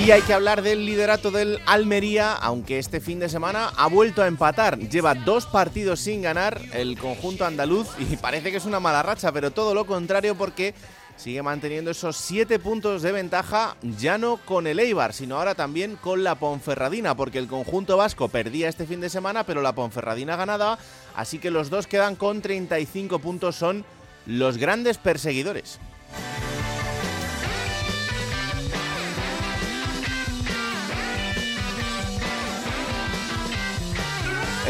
Y hay que hablar del liderato del Almería, aunque este fin de semana ha vuelto a empatar. Lleva dos partidos sin ganar el conjunto andaluz y parece que es una mala racha, pero todo lo contrario porque sigue manteniendo esos siete puntos de ventaja, ya no con el Eibar, sino ahora también con la Ponferradina, porque el conjunto vasco perdía este fin de semana, pero la Ponferradina ganaba, así que los dos quedan con 35 puntos, son los grandes perseguidores.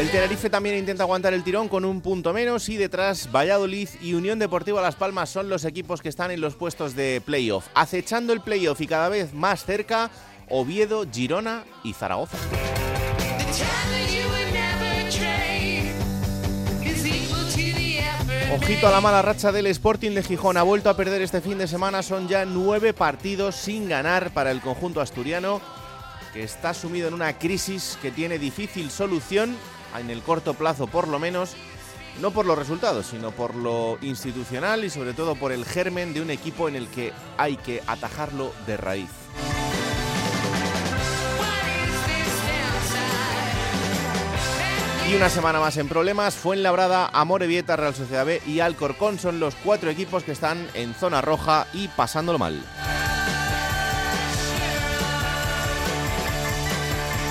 El Tenerife también intenta aguantar el tirón con un punto menos y detrás Valladolid y Unión Deportiva Las Palmas son los equipos que están en los puestos de playoff. Acechando el playoff y cada vez más cerca, Oviedo, Girona y Zaragoza. Ojito a la mala racha del Sporting de Gijón. Ha vuelto a perder este fin de semana. Son ya nueve partidos sin ganar para el conjunto asturiano, que está sumido en una crisis que tiene difícil solución en el corto plazo por lo menos, no por los resultados, sino por lo institucional y sobre todo por el germen de un equipo en el que hay que atajarlo de raíz. Y una semana más en problemas, Fuenlabrada, Amorebieta, Real Sociedad B y Alcorcón son los cuatro equipos que están en zona roja y pasándolo mal.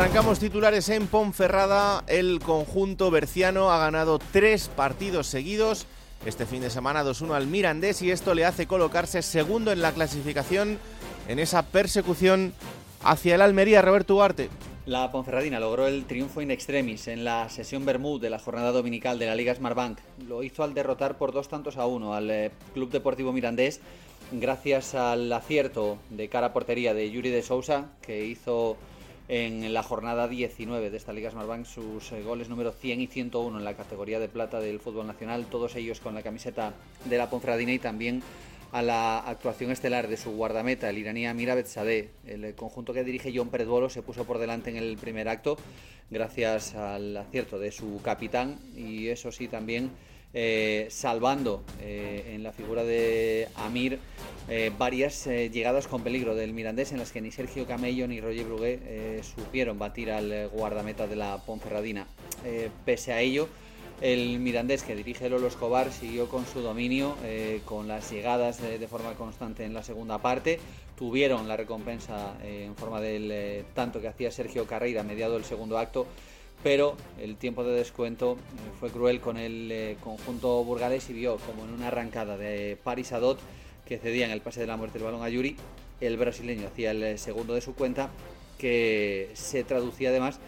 Arrancamos titulares en Ponferrada. El conjunto berciano ha ganado tres partidos seguidos. Este fin de semana 2-1 al Mirandés y esto le hace colocarse segundo en la clasificación en esa persecución hacia el Almería. Roberto Ugarte. La Ponferradina logró el triunfo in extremis en la sesión Bermud de la jornada dominical de la Liga Smartbank. Lo hizo al derrotar por dos tantos a uno al eh, Club Deportivo Mirandés gracias al acierto de cara a portería de Yuri de Sousa que hizo en la jornada 19 de esta Liga Smartbank sus eh, goles número 100 y 101 en la categoría de plata del fútbol nacional, todos ellos con la camiseta de la Ponfradina y también a la actuación estelar de su guardameta, el iraní Amir Sadeh. El conjunto que dirige John Pérez se puso por delante en el primer acto gracias al acierto de su capitán y eso sí también eh, salvando eh, en la figura de Amir eh, varias llegadas con peligro del Mirandés en las que ni Sergio Camello ni Roger Brugué supieron batir al guardameta de la Ponferradina. pese a ello, el Mirandés que dirige Lolo Escobar siguió con su dominio, con las llegadas de forma constante en la segunda parte. Tuvieron la recompensa en forma del tanto que hacía Sergio Carreira mediado el segundo acto pero el tiempo de descuento eh, fue cruel con el eh, conjunto burgalés y vio como en una arrancada de Paris Adot que cedía en el pase de la muerte el balón a Yuri, el brasileño hacía el eh, segundo de su cuenta que se traducía además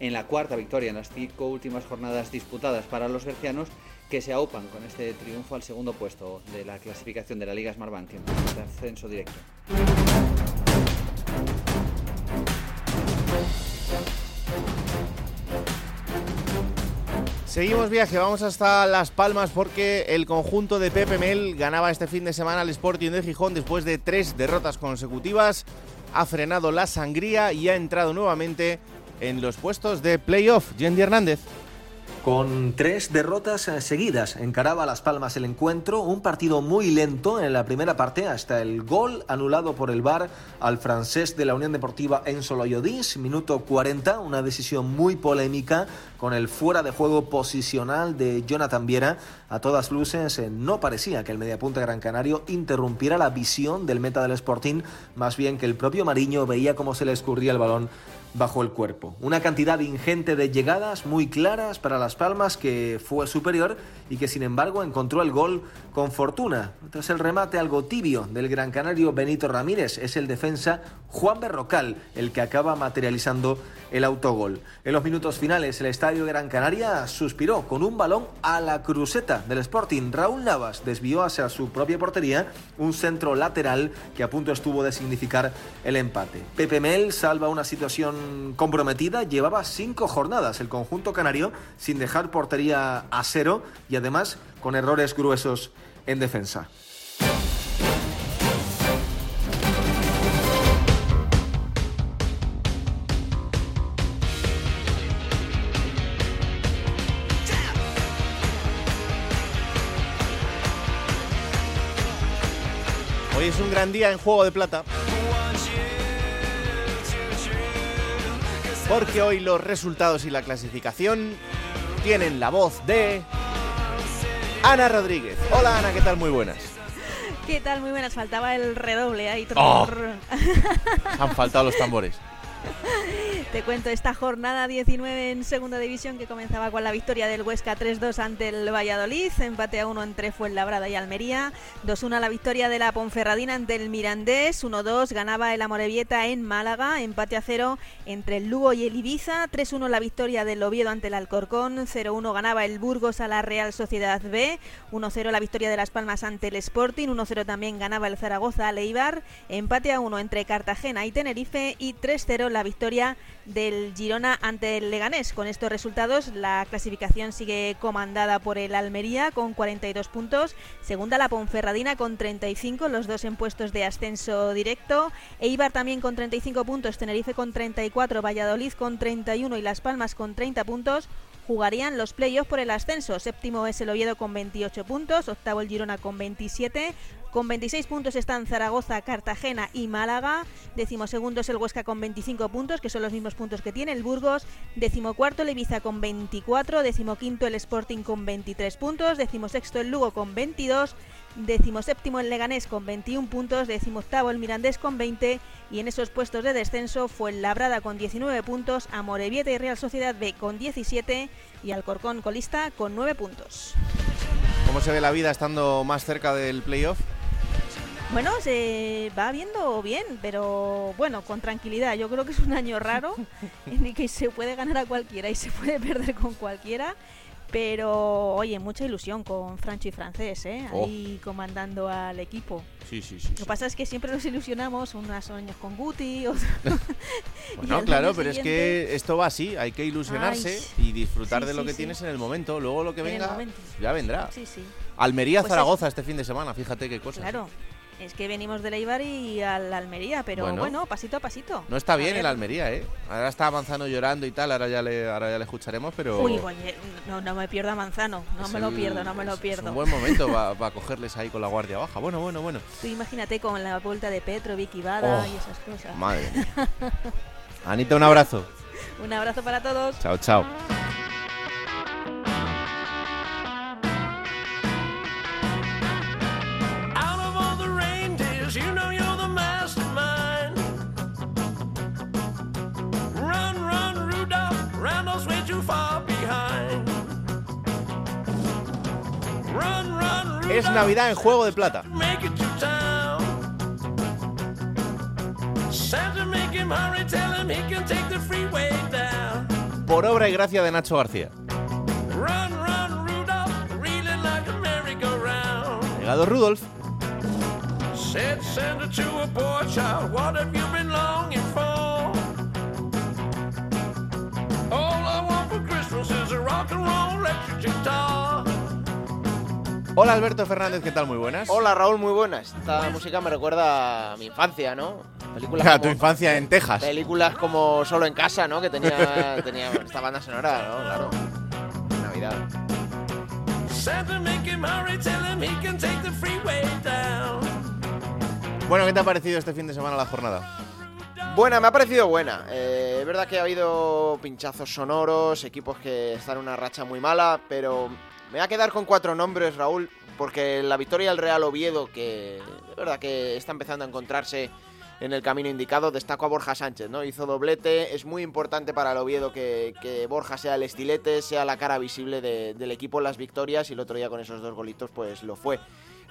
en la cuarta victoria en las cinco últimas jornadas disputadas para los bercianos que se aupan con este triunfo al segundo puesto de la clasificación de la Liga Smartbank en el ascenso directo. Seguimos viaje, vamos hasta Las Palmas porque el conjunto de Pepe Mel ganaba este fin de semana al Sporting de Gijón después de tres derrotas consecutivas. Ha frenado la sangría y ha entrado nuevamente en los puestos de playoff. Yendi Hernández. con tres derrotas eh, seguidas. Encaraba a Las Palmas el encuentro, un partido muy lento en la primera parte hasta el gol anulado por el VAR al francés de la Unión Deportiva Enzo Loyodis, minuto 40, una decisión muy polémica con el fuera de juego posicional de Jonathan Viera. A todas luces eh, no parecía que el mediapunta Gran Canario interrumpiera la visión del meta del Sporting, más bien que el propio Mariño veía cómo se le escurría el balón bajo el cuerpo. Una cantidad ingente de llegadas muy claras para Las Palmas que fue superior y que sin embargo encontró el gol con fortuna. Tras el remate algo tibio del gran canario Benito Ramírez, es el defensa Juan Berrocal el que acaba materializando el autogol. En los minutos finales el estadio Gran Canaria suspiró con un balón a la cruceta del Sporting. Raúl Navas desvió hacia su propia portería un centro lateral que a punto estuvo de significar el empate. Pepe Mel salva una situación comprometida, llevaba cinco jornadas el conjunto canario sin dejar portería a cero y además con errores gruesos en defensa. Es un gran día en Juego de Plata. Porque hoy los resultados y la clasificación tienen la voz de Ana Rodríguez. Hola Ana, ¿qué tal? Muy buenas. ¿Qué tal? Muy buenas. Faltaba el redoble ahí. Oh. Han faltado los tambores. Te cuento esta jornada 19 en segunda división que comenzaba con la victoria del Huesca 3-2 ante el Valladolid, empate a 1 entre Fuenlabrada y Almería, 2-1 la victoria de la Ponferradina ante el Mirandés, 1-2 ganaba el Amorebieta en Málaga, empate a 0 entre el Lugo y el Ibiza, 3-1 la victoria del Oviedo ante el Alcorcón, 0-1 ganaba el Burgos a la Real Sociedad B, 1-0 la victoria de Las Palmas ante el Sporting, 1-0 también ganaba el Zaragoza al Eibar, empate a 1 entre Cartagena y Tenerife y 3-0 la victoria del Girona ante el Leganés. Con estos resultados, la clasificación sigue comandada por el Almería con 42 puntos, segunda la Ponferradina con 35, los dos en puestos de ascenso directo, Eibar también con 35 puntos, Tenerife con 34, Valladolid con 31 y Las Palmas con 30 puntos jugarían los playoffs por el ascenso. Séptimo es el Oviedo con 28 puntos, octavo el Girona con 27, con 26 puntos están Zaragoza, Cartagena y Málaga. Decimosegundo es el Huesca con 25 puntos, que son los mismos puntos que tiene el Burgos. Decimocuarto el Ibiza con 24. Decimoquinto el Sporting con 23 puntos. Decimosexto el Lugo con 22. Decimoséptimo el Leganés con 21 puntos. Decimoctavo el Mirandés con 20. Y en esos puestos de descenso fue el Labrada con 19 puntos. Amorebieta y Real Sociedad B con 17. Y Alcorcón colista con 9 puntos. ¿Cómo se ve la vida estando más cerca del playoff? Bueno, se va viendo bien, pero bueno, con tranquilidad. Yo creo que es un año raro en el que se puede ganar a cualquiera y se puede perder con cualquiera. Pero, oye, mucha ilusión con Francho y Francés, ¿eh? Ahí comandando al equipo. Sí, sí, sí. Lo que pasa es que siempre nos ilusionamos, unos años con Guti, otros... no, claro, pero es que esto va así, hay que ilusionarse Ay, y disfrutar sí, de lo sí, que tienes en el momento. Luego lo que venga, ya vendrá. Sí, sí. Almería-Zaragoza Pues este fin de semana, fíjate qué cosa. Claro. Es que venimos del Eibar y al Almería, pero Bueno. bueno, pasito a pasito. No está A bien ver. el Almería, ¿eh? Ahora está Manzano llorando y tal, ahora ya le, ahora ya le escucharemos, pero... Uy, no, no me pierdo a Manzano, no es me lo pierdo, no me lo pierdo. Es un buen momento para cogerles ahí con la guardia baja. Bueno, bueno, bueno. Tú imagínate con la vuelta de Petro, Vicky Vada Oh, y esas cosas. Madre mía. Anita, un abrazo. Un abrazo para todos. Chao, chao. Es Navidad en Juego de Plata. Por obra y gracia de Nacho García. Run, run, Rudolph, reeling like a merry-go-round. Llegado Rudolf. All I want for Christmas is a rock and roll electric guitar. Hola Alberto Fernández, ¿qué tal? Muy buenas. Hola Raúl, muy buenas. Esta música me recuerda a mi infancia, ¿no? Películas A tu como, infancia en Texas. películas como Solo en casa, ¿no? Que tenía, tenía esta banda sonora, ¿no? Claro. Down. Bueno, ¿qué te ha parecido este fin de semana la jornada? Buena, me ha parecido buena. Eh, es verdad que ha habido pinchazos sonoros, equipos que están en una racha muy mala, pero me voy a quedar con cuatro nombres, Raúl, porque la victoria del Real Oviedo, que es verdad que está empezando a encontrarse en el camino indicado, destaco a Borja Sánchez, ¿no? Hizo doblete, es muy importante para el Oviedo que, Borja sea el estilete, sea la cara visible de- del equipo en las victorias y el otro día con esos dos golitos pues lo fue.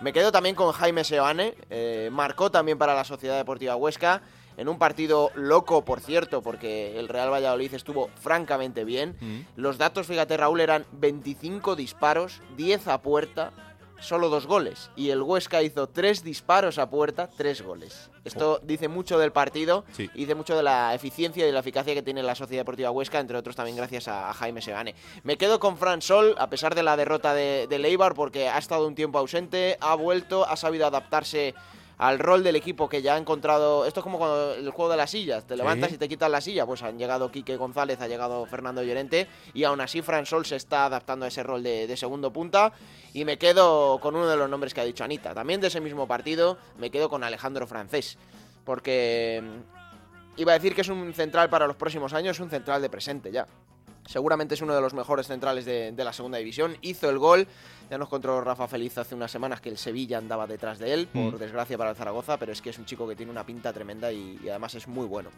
Me quedo también con Jaime Seoane, eh, marcó también para la Sociedad Deportiva Huesca, en un partido loco, por cierto, porque el Real Valladolid estuvo francamente bien. Los datos, fíjate Raúl, eran 25 disparos, 10 a puerta, solo dos goles. Y el Huesca hizo 3 disparos a puerta, 3 goles. Esto dice mucho del partido, Sí. y dice mucho de la eficiencia y de la eficacia que tiene la Sociedad Deportiva Huesca, entre otros también gracias a, a Jaime Segane. Me quedo con Fran Sol, a pesar de la derrota de, de Leibar, porque ha estado un tiempo ausente, ha vuelto, ha sabido adaptarse al rol del equipo que ya ha encontrado. Esto es como cuando el juego de las sillas. Te levantas y te quitas la silla. Pues han llegado Quique González, ha llegado Fernando Llorente. Y aún así, Fran Sol se está adaptando a ese rol de, de segundo punta. Y me quedo con uno de los nombres que ha dicho Anita. También de ese mismo partido, me quedo con Alejandro Francés. Porque mm, iba a decir que es un central para los próximos años, es un central de presente ya. Seguramente es uno de los mejores centrales de, de la segunda división. Hizo el gol. Ya nos contó Rafa Feliz hace unas semanas que el Sevilla andaba detrás de él, por Mm. desgracia para el Zaragoza, pero es que es un chico que tiene una pinta tremenda y, y además es muy bueno.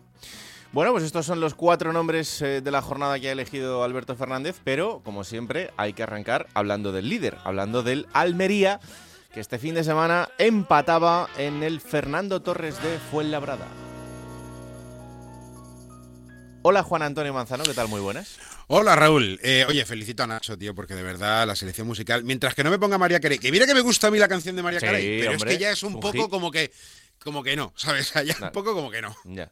Bueno, pues estos son los cuatro nombres eh, de la jornada que ha elegido Alberto Fernández, pero como siempre hay que arrancar hablando del líder, hablando del Almería, que este fin de semana empataba en el Fernando Torres de Fuenlabrada. Hola Juan Antonio Manzano, ¿qué tal? Muy buenas. Hola Raúl, Eh, oye, felicito a Nacho, tío, porque de verdad la selección musical, mientras que no me ponga María Carey, que mira que me gusta a mí la canción de María Sí, Carey, pero hombre, es que ya es un un poco hit. como que, como que no, ¿sabes? Claro. un poco como que no. Ya.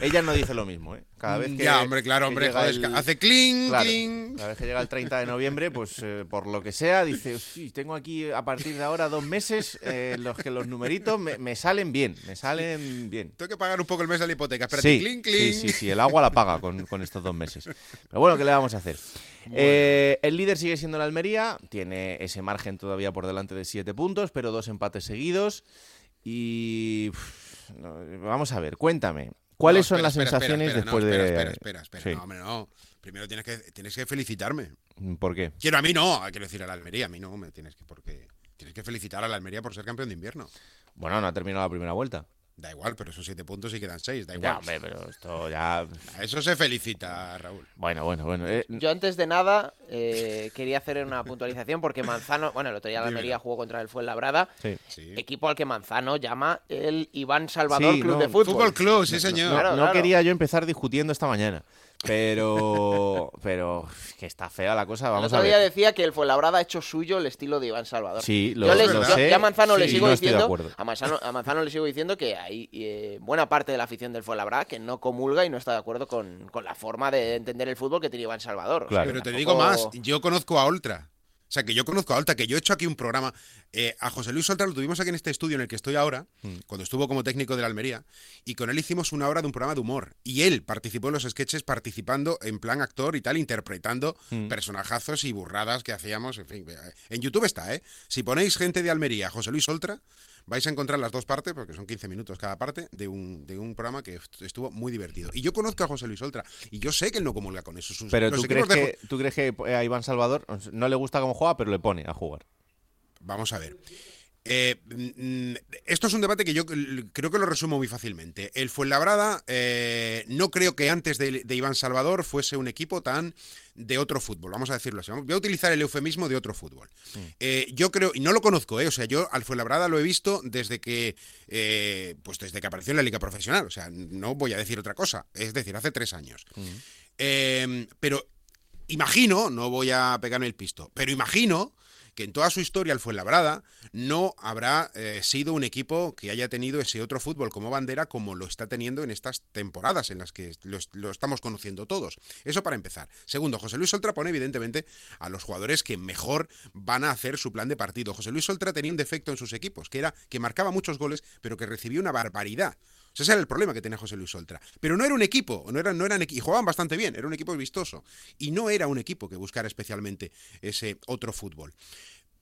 Ella no dice lo mismo, ¿eh? Cada vez que. ya, hombre, claro, hombre, joder, el- hace cling, Claro, cling. cada vez que llega el 30 de noviembre, pues eh, por lo que sea, dice, sí, tengo aquí a partir de ahora dos meses eh, los que los numeritos me, me salen bien, me salen bien. Tengo que pagar un poco el mes de la hipoteca. Espérate, Sí, cling, sí, cling. sí, sí, el agua la paga con, con estos dos meses. Pero bueno, ¿qué le vamos a hacer? Eh, el líder sigue siendo el Almería, tiene ese margen todavía por delante de siete puntos, pero dos empates seguidos. Y vamos a ver, cuéntame, ¿cuáles No, son las espera, sensaciones espera, después no, de...? espera, Espera, espera, espera. Sí. No, hombre, no. Primero tienes que, tienes que felicitarme. ¿Por qué? Quiero a mí no, quiero decir a la Almería, a mí no me tienes que, porque tienes que felicitar a la Almería por ser campeón de invierno. Bueno, no ha terminado la primera vuelta. Da igual, pero esos siete puntos y quedan seis, da Ya, igual. hombre, pero esto ya... A eso se felicita, Raúl. Bueno, bueno, bueno. eh, Yo antes de nada eh, quería hacer una puntualización porque Manzano, bueno, el otro día la. Almería jugó contra el Fuenlabrada, sí. Sí. equipo al que Manzano llama el Iván Salvador Sí, Club no, de Fútbol. Fútbol Club, sí, señor. No, Claro, no claro. quería yo empezar discutiendo esta mañana, pero pero que está fea la cosa, El vamos otro a día ver. decía que el Fuenlabrada ha hecho suyo el estilo de Iván Salvador. Sí, lo, yo, le- lo yo- sé. yo a Manzano le sigo no diciendo a Manzano, a Manzano le sigo diciendo que hay eh, buena parte de la afición del Fuenlabrada que no comulga y no está de acuerdo con, con la forma de entender el fútbol que tiene Iván Salvador. O sea, Claro. Pero te digo más, yo conozco a Oltra. O sea, que yo conozco a Oltra, que yo he hecho aquí un programa. eh, a José Luis Oltra lo tuvimos aquí en este estudio en el que estoy ahora, Mm. cuando estuvo como técnico de la Almería, y con él hicimos una hora de un programa de humor. Y él participó en los sketches, participando en plan actor y tal, interpretando Mm. personajazos y burradas que hacíamos. En fin, eh, en YouTube está, ¿eh? Si ponéis gente de Almería, José Luis Oltra, vais a encontrar las dos partes, porque son 15 minutos cada parte, de un, de un programa que est- estuvo muy divertido. Y yo conozco a José Luis Oltra, y yo sé que él no comulga con eso. Sus- Pero ¿tú crees, de que, tú crees que a Iván Salvador no le gusta cómo juega, pero le pone a jugar. Vamos a ver. Eh, mm, esto es un debate que yo creo que lo resumo muy fácilmente. El Fuenlabrada eh, no creo que antes de, de Iván Salvador fuese un equipo tan de otro fútbol, vamos a decirlo así. Voy a utilizar el eufemismo de otro fútbol. Eh, yo creo, y no lo conozco, o sea, yo al Fuenlabrada lo he visto desde que, pues desde que apareció en la liga profesional, o sea, no voy a decir otra cosa, es decir, hace tres años. Pero imagino, no voy a pegarme el pisto, pero imagino que en toda su historia el Fuenlabrada no habrá eh, sido un equipo que haya tenido ese otro fútbol como bandera como lo está teniendo en estas temporadas en las que lo, lo estamos conociendo todos. Eso para empezar. Segundo, José Luis Oltra pone evidentemente a los jugadores que mejor van a hacer su plan de partido. José Luis Oltra tenía un defecto en sus equipos, que era que marcaba muchos goles, pero que recibía una barbaridad. Ese era el problema que tenía José Luis Oltra. Pero no era un equipo, no eran, no eran, y jugaban bastante bien, era un equipo vistoso. Y no era un equipo que buscara especialmente ese otro fútbol.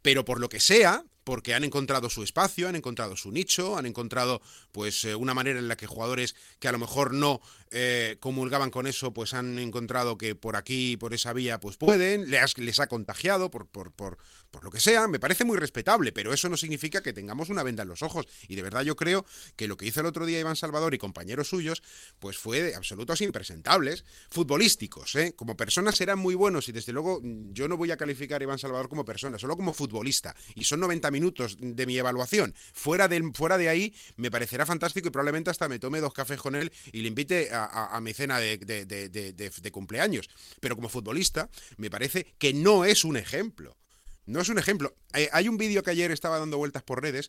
Pero por lo que sea, porque han encontrado su espacio, han encontrado su nicho, han encontrado pues eh, una manera en la que jugadores que a lo mejor no eh, comulgaban con eso, pues han encontrado que por aquí, por esa vía, pues pueden, les, ha contagiado por, por, por, por lo que sea, me parece muy respetable, pero eso no significa que tengamos una venda en los ojos. Y de verdad yo creo que lo que hizo el otro día Iván Salvador y compañeros suyos, pues fue de absolutos impresentables, futbolísticos, ¿eh? Como personas eran muy buenos y desde luego mm, yo no voy a calificar a Iván Salvador como persona, solo como futbolista. Y son 90 minutos de mi evaluación. Fuera de, fuera de ahí me parecerá fantástico y probablemente hasta me tome dos cafés con él y le invite a, mi cena de, cumpleaños. Pero como futbolista me parece que no es un ejemplo. No es un ejemplo. Eh, hay un vídeo que ayer estaba dando vueltas por redes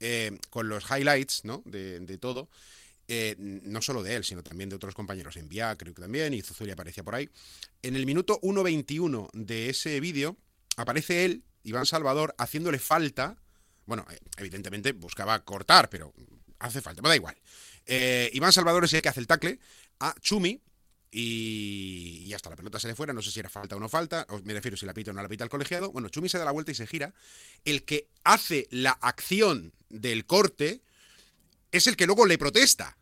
eh, con los highlights ¿no? de, todo. Eh, no solo de él, sino también de otros compañeros. En Via, creo que también, y Zuzulia aparecía por ahí. En el minuto 1.21 de ese vídeo aparece él, Iván Salvador, haciéndole falta. Bueno, evidentemente buscaba cortar, pero hace falta, me da igual. Iván Salvador es el que hace el tackle a Chumi, y, hasta la pelota se le fuera, no sé si era falta o no falta, me refiero si la pita o no la pita el colegiado. Bueno, Chumi se da la vuelta y se gira. El que hace la acción del corte es el que luego le protesta.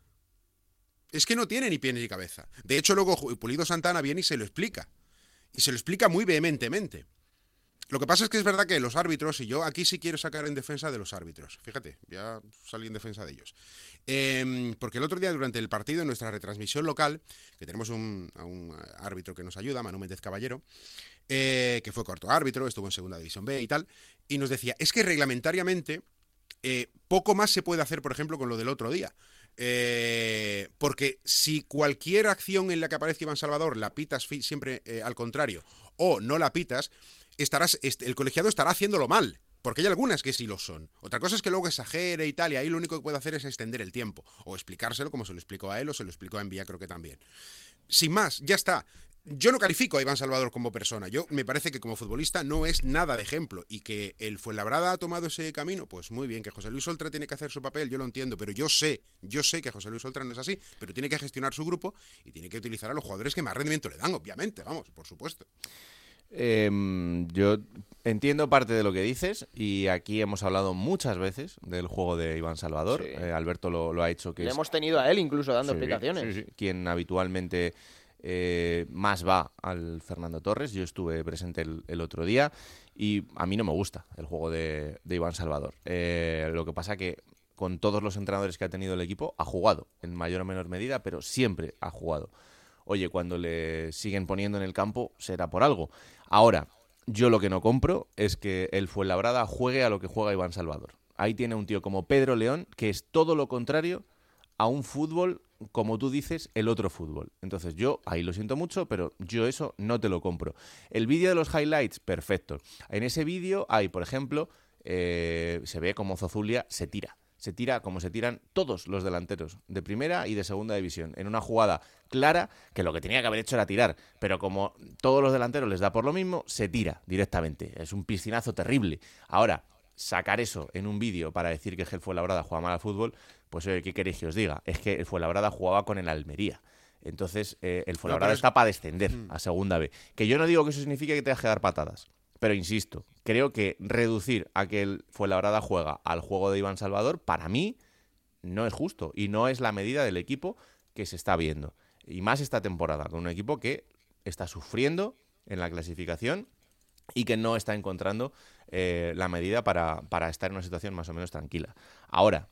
Es que no tiene ni pie ni cabeza. De hecho, luego Pulido Santana viene y se lo explica. Y se lo explica muy vehementemente. Lo que pasa es que es verdad que los árbitros, y yo aquí sí quiero sacar en defensa de los árbitros, fíjate, ya salí en defensa de ellos. Em, porque el otro día, durante el partido, en nuestra retransmisión local, que tenemos un, a un árbitro que nos ayuda, Manu Méndez Caballero, eh, que fue cuarto árbitro, estuvo en Segunda División B y tal, y nos decía, es que reglamentariamente eh, poco más se puede hacer, por ejemplo, con lo del otro día. Eh, porque si cualquier acción en la que aparezca Iván Salvador la pitas siempre al contrario o no la pitas, estarás, el colegiado estará haciéndolo mal. Porque hay algunas que sí lo son. Otra cosa es que luego exagere y tal, y ahí lo único que puede hacer es extender el tiempo. O explicárselo como se lo explicó a él o se lo explicó a Envía, creo que también. Sin más, ya está. Yo no califico a Iván Salvador como persona. Yo me parece que como futbolista no es nada de ejemplo. Y que el Fuenlabrada ha tomado ese camino, pues muy bien. Que José Luis Oltra tiene que hacer su papel, yo lo entiendo. Pero yo sé, yo sé que José Luis Oltra no es así. Pero tiene que gestionar su grupo y tiene que utilizar a los jugadores que más rendimiento le dan, obviamente, vamos, por supuesto. Em, yo entiendo parte de lo que dices y aquí hemos hablado muchas veces del juego de Iván Salvador. Eh, Alberto lo, ha hecho que hemos tenido a él incluso dando explicaciones. Quien habitualmente eh, más va al Fernando Torres. Yo estuve presente el, otro día y a mí no me gusta el juego de, Iván Salvador. Eh, lo que pasa que con todos los entrenadores que ha tenido el equipo ha jugado en mayor o menor medida, pero siempre ha jugado. Oye, cuando le siguen poniendo en el campo será por algo. Ahora, yo lo que no compro es que el Fuenlabrada juegue a lo que juega Iván Salvador. Ahí tiene un tío como Pedro León, que es todo lo contrario a un fútbol, como tú dices, el otro fútbol. Entonces yo, ahí lo siento mucho, pero yo eso no te lo compro. El vídeo de los highlights, perfecto. En ese vídeo hay, por ejemplo, eh, se ve como Zozulia se tira se tira como se tiran todos los delanteros de primera y de segunda división, en una jugada clara que lo que tenía que haber hecho era tirar, pero como todos los delanteros les da por lo mismo, se tira directamente. Es un piscinazo terrible. Ahora, sacar eso en un vídeo para decir que el Fuenlabrada juega mal al fútbol, pues oye, ¿qué queréis que os diga? Es que el Fuenlabrada jugaba con el Almería. Entonces, eh, el Fuenlabrada está para descender mm. a segunda B. Que yo no digo que eso signifique que tengas que dar patadas. Pero insisto, creo que reducir a que el Fuenlabrada juega al juego de Iván Salvador, para mí, no es justo y no es la medida del equipo que se está viendo. Y más esta temporada, con un equipo que está sufriendo en la clasificación y que no está encontrando eh, la medida para, estar en una situación más o menos tranquila. Ahora,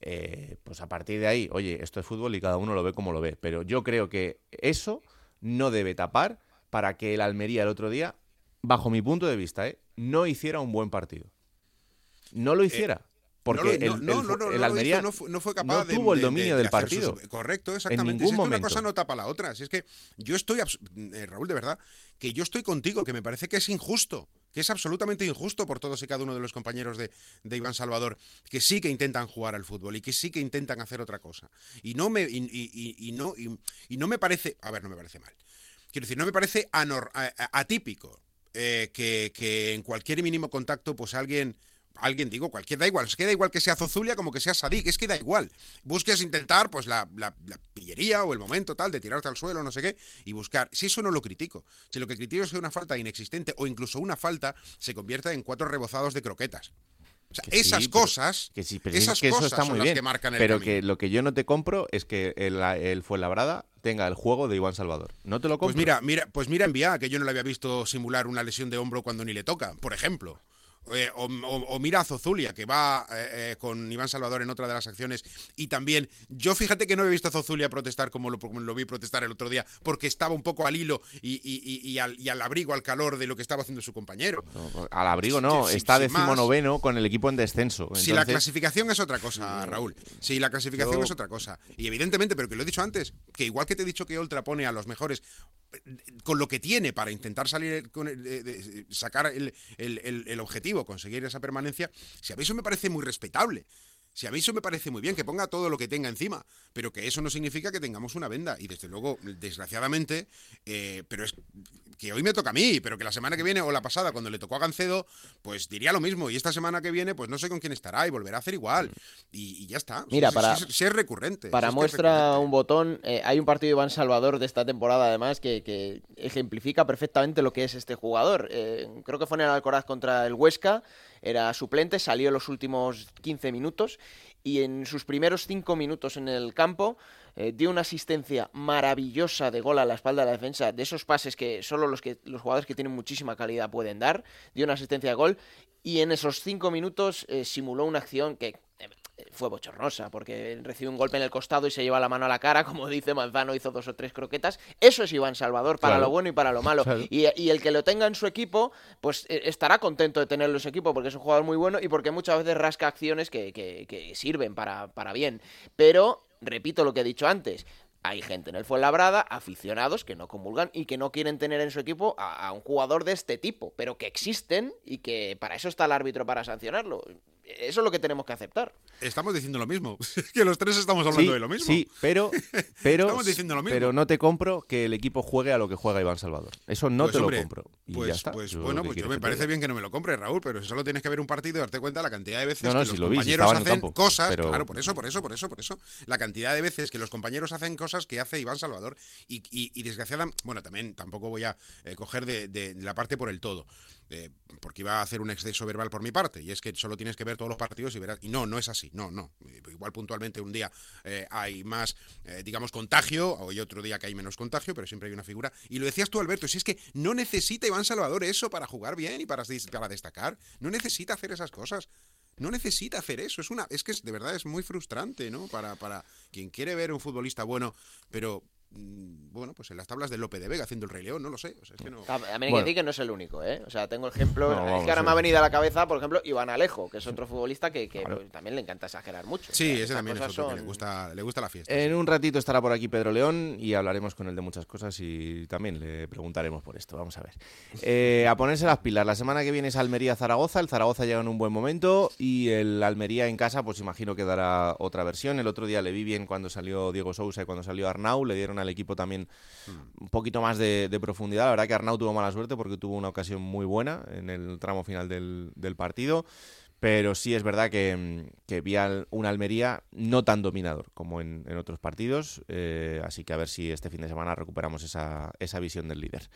eh, pues a partir de ahí, oye, esto es fútbol y cada uno lo ve como lo ve, pero yo creo que eso no debe tapar para que el Almería el otro día bajo mi punto de vista, ¿eh? no hiciera un buen partido. No lo hiciera. porque el, Almería no, fue, capaz de, tuvo el dominio del partido. correcto, exactamente. En una cosa no tapa la otra. Si es que yo estoy, eh, Raúl, de verdad, que yo estoy contigo, que me parece que es injusto, que es absolutamente injusto por todos y cada uno de los compañeros de, Iván Salvador, que sí que intentan jugar al fútbol y que sí que intentan hacer otra cosa. Y no me, y, no, y, no me parece, a ver, no me parece mal. Quiero decir, no me parece atípico eh, que, en cualquier mínimo contacto, pues alguien alguien, digo, cualquier, da igual, es que da igual que sea Zozulia como que sea Sadik, es que da igual. Busques intentar, pues, la, la- la pillería o el momento tal de tirarte al suelo, no sé qué, y buscar. Si eso no lo critico, si lo que critico es que una falta inexistente o incluso una falta se convierta en cuatro rebozados de croquetas. O sea, sí, esas pero- cosas, Que sí, pero esas es que eso está son muy las bien. que marcan el pero camino. que lo que yo no te compro es que el, el Fuenlabrada tenga el juego de Iván Salvador. No te lo compro. Pues mira, mira, pues mira envía que yo no le había visto simular una lesión de hombro cuando ni le toca, por ejemplo. Eh, o, o- o mira a Zozulia, que va eh, eh, con Iván Salvador en otra de las acciones. Y también, yo fíjate que no he visto a Zozulia protestar como lo, como lo vi protestar el otro día, porque estaba un poco al hilo y, y- y- y al, y al abrigo, al calor de lo que estaba haciendo su compañero. No, al abrigo no, Sí, está decimonoveno con el equipo en descenso. Si la clasificación es otra cosa, Raúl. Si la clasificación yo- es otra cosa. Y evidentemente, pero que lo he dicho antes, que igual que te he dicho que Oltra pone a los mejores con lo que tiene para intentar salir con el- de- sacar el- el objetivo, conseguir esa permanencia, si a mí eso me parece muy respetable. Si a mí eso me parece muy bien, que ponga todo lo que tenga encima, pero que eso no significa que tengamos una venda. Y desde luego, desgraciadamente, eh, pero es que hoy me toca a mí, pero que la semana que viene o la pasada, cuando le tocó a Gancedo, pues diría lo mismo. Y esta semana que viene, pues no sé con quién estará y volverá a hacer igual. Y, y ya está. Mira, Si- para- si, es- si es recurrente. Para si es muestra recurrente. un botón, eh, hay un partido de Iván Salvador de esta temporada además que, que ejemplifica perfectamente lo que es este jugador. Eh, creo que fue en el Alcoraz contra el Huesca, era suplente, salió en los últimos 15 minutos y en sus primeros 5 minutos en el campo eh, dio una asistencia maravillosa de gol a la espalda de la defensa, de esos pases que solo los, que, los jugadores que tienen muchísima calidad pueden dar, dio una asistencia de gol y en esos 5 minutos eh, simuló una acción que eh, fue bochornosa, porque recibe un golpe en el costado y se lleva la mano a la cara, como dice Manzano, hizo dos o tres croquetas. Eso es Iván Salvador, para Claro. lo bueno y para lo malo. Claro. Y, y el que lo tenga en su equipo, pues estará contento de tenerlo en su equipo, porque es un jugador muy bueno y porque muchas veces rasca acciones que, que- que sirven para, para bien. Pero, repito lo que he dicho antes, hay gente en el Fuenlabrada, aficionados, que no comulgan y que no quieren tener en su equipo a, a un jugador de este tipo, pero que existen y que para eso está el árbitro para sancionarlo. Eso es lo que tenemos que aceptar. Estamos diciendo lo mismo. que los tres estamos hablando sí, de lo mismo. Sí, pero, pero, Estamos diciendo lo mismo. pero no te compro que el equipo juegue a lo que juega Iván Salvador. Eso no Pues, te hombre, lo compro. Y pues, ya está. pues, bueno, ¿qué pues yo me parece bien que no me lo compres, Raúl, pero si solo tienes que ver un partido y darte cuenta la cantidad de veces No, no, que si los lo vi, si compañeros en el hacen campo, cosas, pero- claro, por eso, por eso, por eso, por eso, la cantidad de veces que los compañeros hacen cosas que hace Iván Salvador y, y, y desgraciadamente, bueno, también tampoco voy a eh, coger de, de la parte por el todo, porque iba a hacer un exceso verbal por mi parte, y es que solo tienes que ver todos los partidos y verás, y no, no es así, no, no, igual puntualmente un día eh, hay más, eh, digamos, contagio, o hay otro día que hay menos contagio, pero siempre hay una figura, y lo decías tú, Alberto, si es que no necesita Iván Salvador eso para jugar bien y para, para destacar, no necesita hacer esas cosas. No necesita hacer eso, es una, es que es, de verdad es muy frustrante, ¿no? Para, para quien quiere ver un futbolista bueno, pero bueno, pues en las tablas de Lope de Vega haciendo el Rey León, no lo sé. O sea, es que no. También hay que Bueno. decir que no es el único, ¿eh? O sea, tengo ejemplos. No, es que ahora sí. me ha venido a la cabeza, por ejemplo, Iván Alejo, que es otro futbolista que, que, Claro. pues, también le encanta exagerar mucho. O Sí, sea, ese también es otro que le gusta, le gusta la fiesta. En sí. un ratito estará por aquí Pedro León y hablaremos con él de muchas cosas y también le preguntaremos por esto. Vamos a ver. Eh, a ponerse las pilas. La semana que viene es Almería-Zaragoza. El Zaragoza llega en un buen momento y el Almería en casa, pues imagino que dará otra versión. El otro día le vi bien cuando salió Diego Sousa y cuando salió Arnau. Le dieron al equipo también un poquito más de, de profundidad. La verdad que Arnau tuvo mala suerte porque tuvo una ocasión muy buena en el tramo final del, del partido. Pero sí es verdad que, mm, que vi al- un Almería no tan dominador como en, en otros partidos. eh, así que a ver si este fin de semana recuperamos esa, esa visión del líder.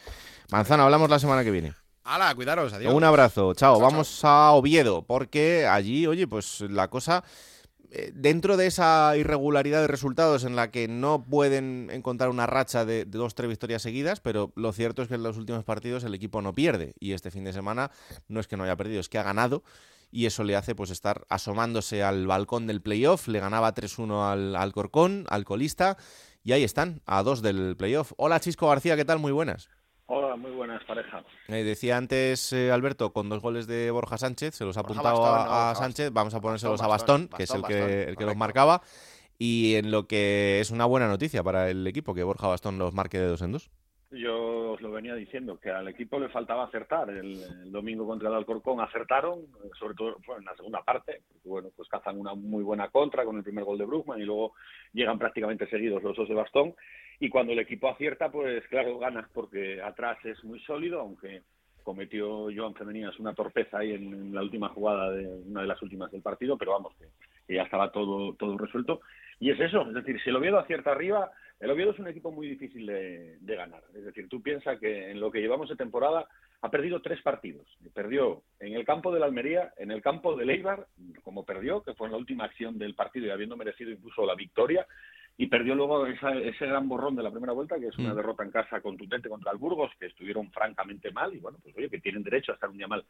Manzano, hablamos la semana que viene. ¡Hala, cuidaros! Adiós. Un abrazo, chao. Chao, Vamos a Oviedo, porque allí, oye, pues la cosa, dentro de esa irregularidad de resultados en la que no pueden encontrar una racha de, de dos, tres victorias seguidas, pero lo cierto es que en los últimos partidos el equipo no pierde. Y este fin de semana no es que no haya perdido, es que ha ganado. Y eso le hace pues estar asomándose al balcón del playoff. Le ganaba 3-1 al, al Corcón, al colista. Y ahí están, a dos del playoff. Hola Chisco García, ¿qué tal? Muy buenas. Hola, muy buenas pareja. Eh, decía antes eh, Alberto, con dos goles de Borja Sánchez, se los ha apuntado Bastón, a, no, a Sánchez, vamos a ponérselos a Bastón, Bastón, que es el Bastón, que, Bastón, el que los marcaba, y en lo que es una buena noticia para el equipo, que Borja Bastón los marque de dos en dos. Yo os lo venía diciendo, que al equipo le faltaba acertar. El, el domingo contra el Alcorcón acertaron, eh, sobre todo bueno, en la segunda parte, bueno, pues cazan una muy buena contra con el primer gol de Brugman y luego llegan prácticamente seguidos los dos de Bastón. Y cuando el equipo acierta, pues claro, gana, porque atrás es muy sólido, aunque cometió Joan Femeninas una torpeza ahí en, la última jugada de una de las últimas del partido, pero vamos, que, ya estaba todo, todo resuelto. Y es eso, es decir, si el Oviedo acierta arriba, el Oviedo es un equipo muy difícil de, de ganar. Es decir, tú piensas que en lo que llevamos de temporada ha perdido tres partidos. Perdió en el campo de la Almería, en el campo del Eibar, como perdió, que fue en la última acción del partido y habiendo merecido incluso la victoria, y perdió luego esa- ese gran borrón de la primera vuelta, que es una Mm. derrota en casa contundente contra el Burgos, que estuvieron francamente mal, y bueno, pues oye, que tienen derecho a estar un día mal.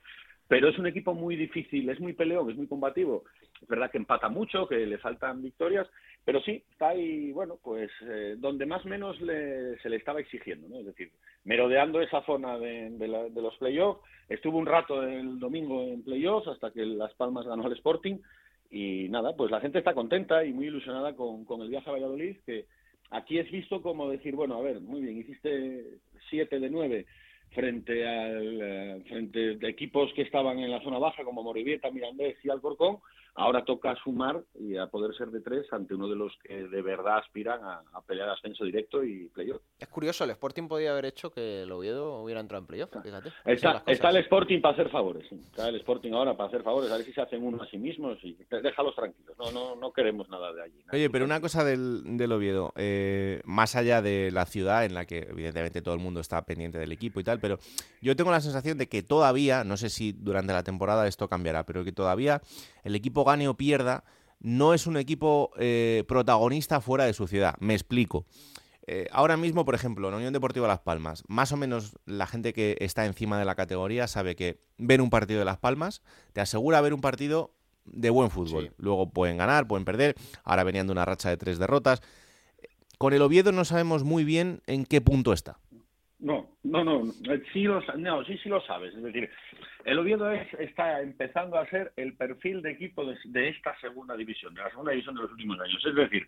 Pero es un equipo muy difícil, es muy peleón, es muy combativo. Es verdad que empata mucho, que le faltan victorias, pero sí, está ahí, bueno, pues eh, donde más o menos le- se le estaba exigiendo, ¿no? Es decir, merodeando esa zona de, de la- de los playoffs, estuvo un rato el domingo en playoffs hasta que Las Palmas ganó al Sporting, y nada, pues la gente está contenta y muy ilusionada con, con el viaje a Valladolid, que aquí es visto como decir, bueno, a ver, muy bien, hiciste siete de nueve frente al eh, frente de equipos que estaban en la zona baja como Moribieta, Mirandés y Alcorcón, ahora toca sumar y a poder ser de tres ante uno de los que de verdad aspiran a, a pelear ascenso directo y playoff. Es curioso, el Sporting podía haber hecho que el Oviedo hubiera entrado en playoff, fíjate. Está, el Sporting para hacer favores, sí. está el Sporting ahora para hacer favores, a ver si se hacen uno a sí mismos y déjalos tranquilos, no, no, no queremos nada de allí. Oye, pero una cosa del, del Oviedo, eh, más allá de la ciudad en la que evidentemente todo el mundo está pendiente del equipo y tal, pero yo tengo la sensación de que todavía, no sé si durante la temporada esto cambiará, pero que todavía el equipo gane o pierda no es un equipo eh, protagonista fuera de su ciudad. Me explico. Eh, ahora mismo, por ejemplo, en la Unión Deportiva Las Palmas, más o menos la gente que está encima de la categoría sabe que ver un partido de Las Palmas te asegura ver un partido de buen fútbol. Sí. Luego pueden ganar, pueden perder. Ahora venían de una racha de tres derrotas. Con el Oviedo no sabemos muy bien en qué punto está. No, no, no, eh, sí lo, no, sí, sí lo sabes. Es decir, el Oviedo es- está empezando a ser el perfil de equipo de, de esta segunda división, de la segunda división de los últimos años. Es decir,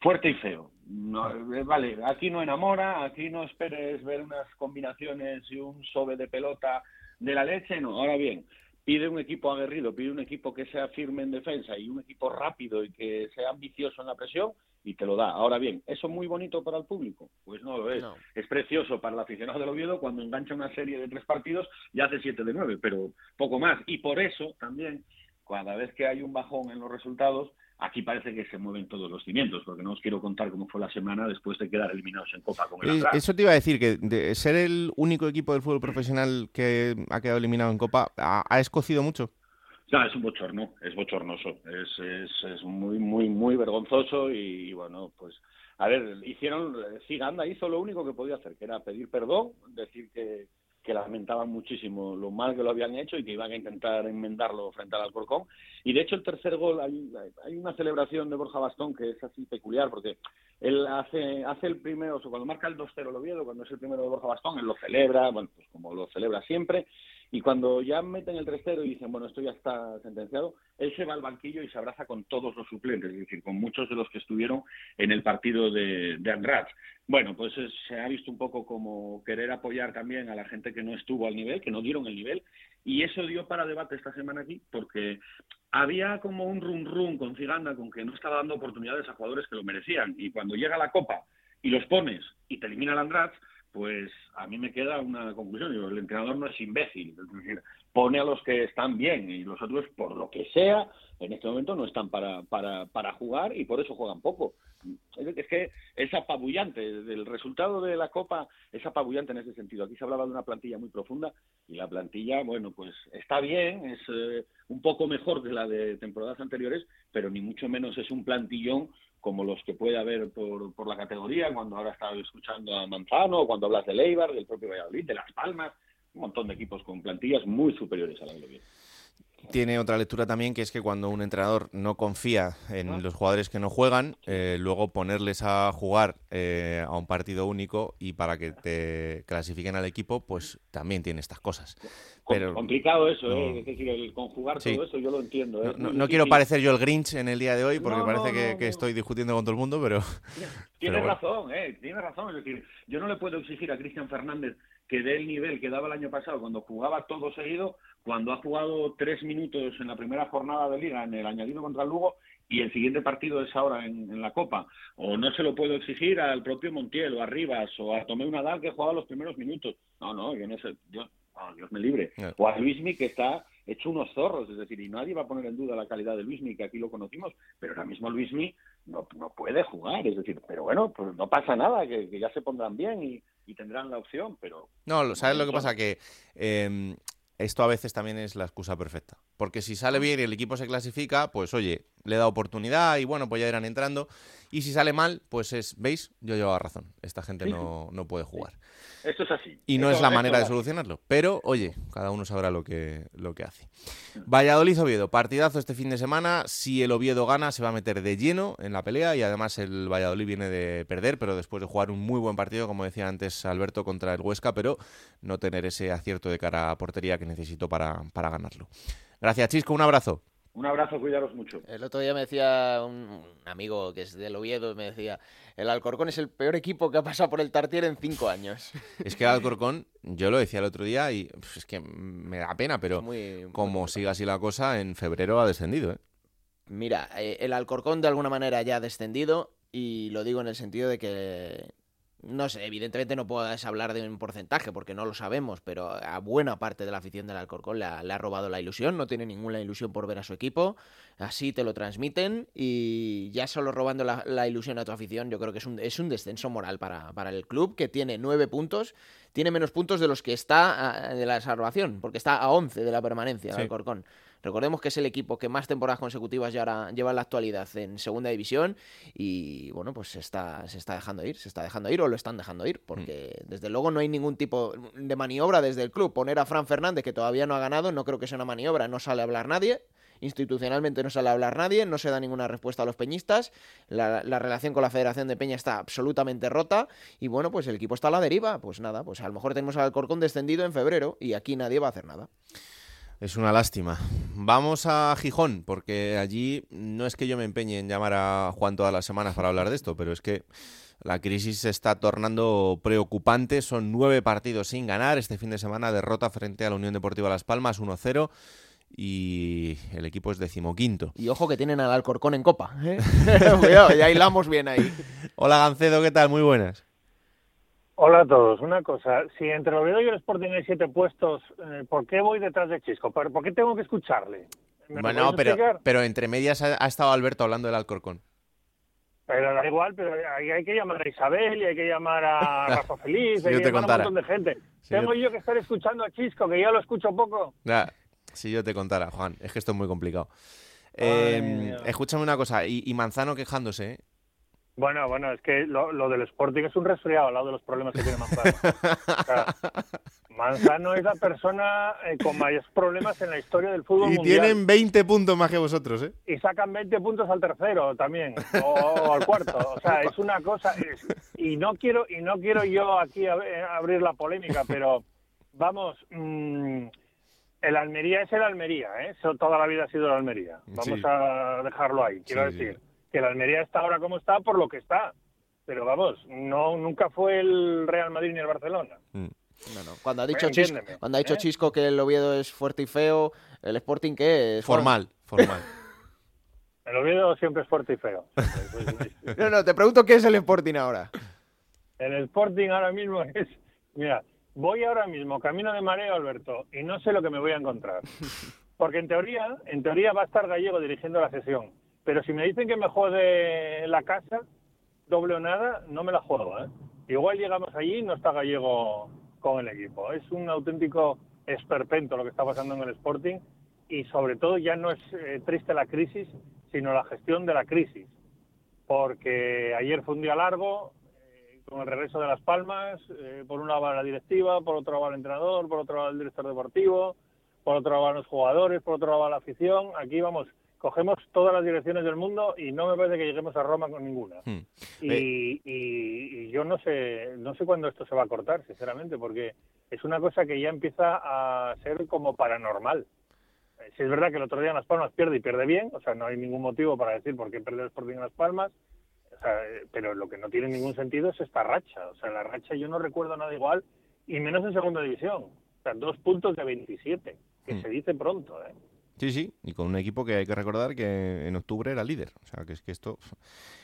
fuerte y feo. No, eh, vale, aquí no enamora, aquí no esperes ver unas combinaciones y un sobe de pelota de la leche, no. Ahora bien, pide un equipo aguerrido, pide un equipo que sea firme en defensa y un equipo rápido y que sea ambicioso en la presión y te lo da. Ahora bien, ¿eso es muy bonito para el público? Pues no lo es. No. Es precioso para el aficionado del Oviedo cuando engancha una serie de tres partidos y hace siete de nueve, pero poco más. Y por eso también, cada vez que hay un bajón en los resultados, aquí parece que se mueven todos los cimientos, porque no os quiero contar cómo fue la semana después de quedar eliminados en Copa con el. Eso te iba a decir, que de ser el único equipo del fútbol profesional que ha quedado eliminado en Copa, ¿ha, ha escocido mucho? No, es un bochorno, es bochornoso, es, es, es muy, muy, muy vergonzoso y, bueno, pues, a ver, hicieron, Ziganda hizo lo único que podía hacer, que era pedir perdón, decir que, que lamentaban muchísimo lo mal que lo habían hecho y que iban a intentar enmendarlo frente al Alcorcón. Y de hecho el tercer gol, hay, hay una celebración de Borja Bastón que es así peculiar, porque él hace, hace el primero, o sea, cuando marca el 2-0 el Oviedo, cuando es el primero de Borja Bastón, él lo celebra, bueno, pues como lo celebra siempre, y cuando ya meten el 3-0 y dicen, bueno, esto ya está sentenciado, él se va al banquillo y se abraza con todos los suplentes, es decir, con muchos de los que estuvieron en el partido de, de Andratx. Bueno, pues es- se ha visto un poco como querer apoyar también a la gente que no estuvo al nivel, que no dieron el nivel, y eso dio para debate esta semana aquí, porque había como un rum rum con Ciganda con que no estaba dando oportunidades a jugadores que lo merecían, y cuando llega la Copa y los pones y te elimina el Andratx, pues a mí me queda una conclusión. Digo, el entrenador no es imbécil. Es decir, pone a los que están bien y los otros, por lo que sea, en este momento no están para, para, para jugar y por eso juegan poco. Es, que es apabullante. El resultado de la Copa es apabullante en ese sentido. Aquí se hablaba de una plantilla muy profunda y la plantilla, bueno, pues está bien, es eh, un poco mejor que la de temporadas anteriores, pero ni mucho menos es un plantillón como los que puede haber por, por la categoría, cuando ahora estaba escuchando a Manzano, cuando hablas de Leibar, del propio Valladolid, de Las Palmas, un montón de equipos con plantillas muy superiores a la Oviedo. Tiene otra lectura también, que es que cuando un entrenador no confía en Ah. los jugadores que no juegan, eh, luego ponerles a jugar eh, a un partido único y para que te clasifiquen al equipo, pues también tiene estas cosas. Pero complicado eso, no. ¿eh? es decir, el conjugar Sí. todo eso, yo lo entiendo. ¿eh? no, quiero parecer yo el Grinch en el día de hoy, porque parece que, estoy discutiendo con todo el mundo, pero... Tiene bueno. razón, eh, tiene razón. Es decir, yo no le puedo exigir a Cristian Fernández que dé el nivel que daba el año pasado cuando jugaba todo seguido, cuando ha jugado tres minutos en la primera jornada de liga en el añadido contra el Lugo y el siguiente partido es ahora en, en la Copa. O no se lo puedo exigir al propio Montiel o a Rivas o a Tomeu Nadal que jugaba los primeros minutos. No, no, yo no sé. Yo, no, Dios me libre. O a Luismi, que está hecho unos zorros, es decir, y nadie va a poner en duda la calidad de Luismi, que aquí lo conocimos, pero ahora mismo Luismi no, no puede jugar, es decir, pero bueno, pues no pasa nada, que, que ya se pondrán bien y, y tendrán la opción, pero No, lo- ¿sabes lo que pasa? Que eh, esto a veces también es la excusa perfecta. Porque si sale bien y el equipo se clasifica, pues oye, le da oportunidad y bueno, pues ya irán entrando. Y si sale mal, pues es, ¿veis? Yo llevaba razón. Esta gente no, no puede jugar. esto es así. Y no Esto- es la manera de solucionarlo. Pero, oye, cada uno sabrá lo que, lo que hace. Valladolid-Oviedo, partidazo este fin de semana. Si el Oviedo gana, se va a meter de lleno en la pelea. Y además el Valladolid viene de perder, pero después de jugar un muy buen partido, como decía antes Alberto, contra el Huesca, pero no tener ese acierto de cara a portería que necesitó para, para ganarlo. Gracias, Chisco. Un abrazo. Un abrazo, cuidaros mucho. El otro día me decía un, amigo que es del Oviedo, me decía, el Alcorcón es el peor equipo que ha pasado por el Tartier en cinco años. Es que el Alcorcón, yo lo decía el otro día y es que me da pena, pero Es muy- muy como siga así la cosa, en febrero ha descendido. ¿eh? Mira, eh, el Alcorcón de alguna manera ya ha descendido y lo digo en el sentido de que, no sé, evidentemente no puedes hablar de un porcentaje porque no lo sabemos, pero a buena parte de la afición del Alcorcón le ha, le ha robado la ilusión, no tiene ninguna ilusión por ver a su equipo, así te lo transmiten y ya solo robando la, la ilusión a tu afición yo creo que es un, es un descenso moral para, para el club que tiene nueve puntos, tiene menos puntos de los que está de la salvación, porque está a 11 de la permanencia el Sí. Alcorcón. Recordemos que es el equipo que más temporadas consecutivas ya ahora lleva en la actualidad en segunda división y bueno, pues se está, se está dejando ir, se está dejando ir o lo están dejando ir, porque desde luego no hay ningún tipo de maniobra desde el club. Poner a Fran Fernández, que todavía no ha ganado, no creo que sea una maniobra, no sale a hablar nadie. Institucionalmente no sale a hablar nadie, no se da ninguna respuesta a los peñistas, la, la relación con la Federación de Peña está absolutamente rota y bueno, pues el equipo está a la deriva. Pues nada, pues a lo mejor tenemos al Alcorcón descendido en febrero y aquí nadie va a hacer nada. Es una lástima. Vamos a Gijón, porque allí no es que yo me empeñe en llamar a Juan todas las semanas para hablar de esto, pero es que la crisis se está tornando preocupante. Son nueve partidos sin ganar. Este fin de semana derrota frente a la Unión Deportiva Las Palmas 1-0 y el equipo es decimoquinto. Y ojo que tienen al Alcorcón en copa. ¿eh? Cuidado, ya hilamos bien ahí. Hola Gancedo, ¿qué tal? Muy buenas. Hola a todos. Una cosa, si entre Oviedo y el Sporting hay siete puestos, eh, ¿por qué voy detrás de Chisco? ¿Por, qué tengo que escucharle? ¿Me lo Bueno, pero, explicar? pero entre medias ha, ha estado Alberto hablando del Alcorcón. Pero da igual, pero hay que llamar a Isabel y hay que llamar a Rafa Feliz, Si hay yo que te llamar contara. a un montón de gente. Si Tengo yo- yo que estar escuchando a Chisco, que ya lo escucho poco. Ya, si yo te contara, Juan, es que esto es muy complicado. Eh, mía. escúchame una cosa, y, y Manzano quejándose, ¿eh? Bueno, bueno, es que lo, lo del Sporting es un resfriado al lado de los problemas que tiene Manzano. O sea, Manzano es la persona eh, con mayores problemas en la historia del fútbol Y mundial. tienen 20 puntos más que vosotros, ¿eh? y sacan 20 puntos al tercero también o, o al cuarto o sea es una cosa es- y no quiero y no quiero yo aquí ab- eh, abrir la polémica pero vamos mm, el Almería es el Almería ¿eh? Eso toda la vida ha sido el Almería vamos Sí. a dejarlo ahí quiero Sí, sí. Que el Almería está ahora como está por lo que está pero vamos no nunca fue el Real Madrid ni el Barcelona No, no. Cuando ha dicho, Eh, Chisco, entiéndeme, cuando ha dicho ¿eh? Chisco que el Oviedo es fuerte y feo, el Sporting ¿qué es? Formal, formal. el Oviedo siempre es fuerte y feo No, no, te pregunto qué es el Sporting ahora. El Sporting ahora mismo es, mira, voy ahora mismo camino de mareo, Alberto, y no sé lo que me voy a encontrar. Porque en teoría, en teoría va a estar Gallego dirigiendo la sesión. Pero si me dicen que me jode la casa, doble o nada, no me la juego, ¿eh? Igual llegamos allí y no está Gallego con el equipo. Es un auténtico esperpento lo que está pasando en el Sporting y sobre todo ya no es eh, triste la crisis, sino la gestión de la crisis. Porque ayer fue un día largo, con el regreso de Las Palmas, eh, por un lado va la directiva, por otro lado va el entrenador, por otro lado el director deportivo, por lado van los jugadores, por otro lado va la afición. Aquí vamos, cogemos todas las direcciones del mundo y no me parece que lleguemos a Roma con ninguna. Hmm. Y, y- y yo no sé, no sé cuándo esto se va a cortar, sinceramente, porque es una cosa que ya empieza a ser como paranormal. Eh, Si es verdad que el otro día en Las Palmas pierde y pierde bien, o sea, no hay ningún motivo para decir por qué perder el Sporting en Las Palmas, o sea, eh, pero lo que no tiene ningún sentido es esta racha. O sea, la racha yo no recuerdo nada igual, y menos en segunda división. O sea, dos puntos de 27, que Hmm. se dice pronto, ¿eh? Sí, sí, y con un equipo que hay que recordar que en octubre era líder. O sea, que es que esto...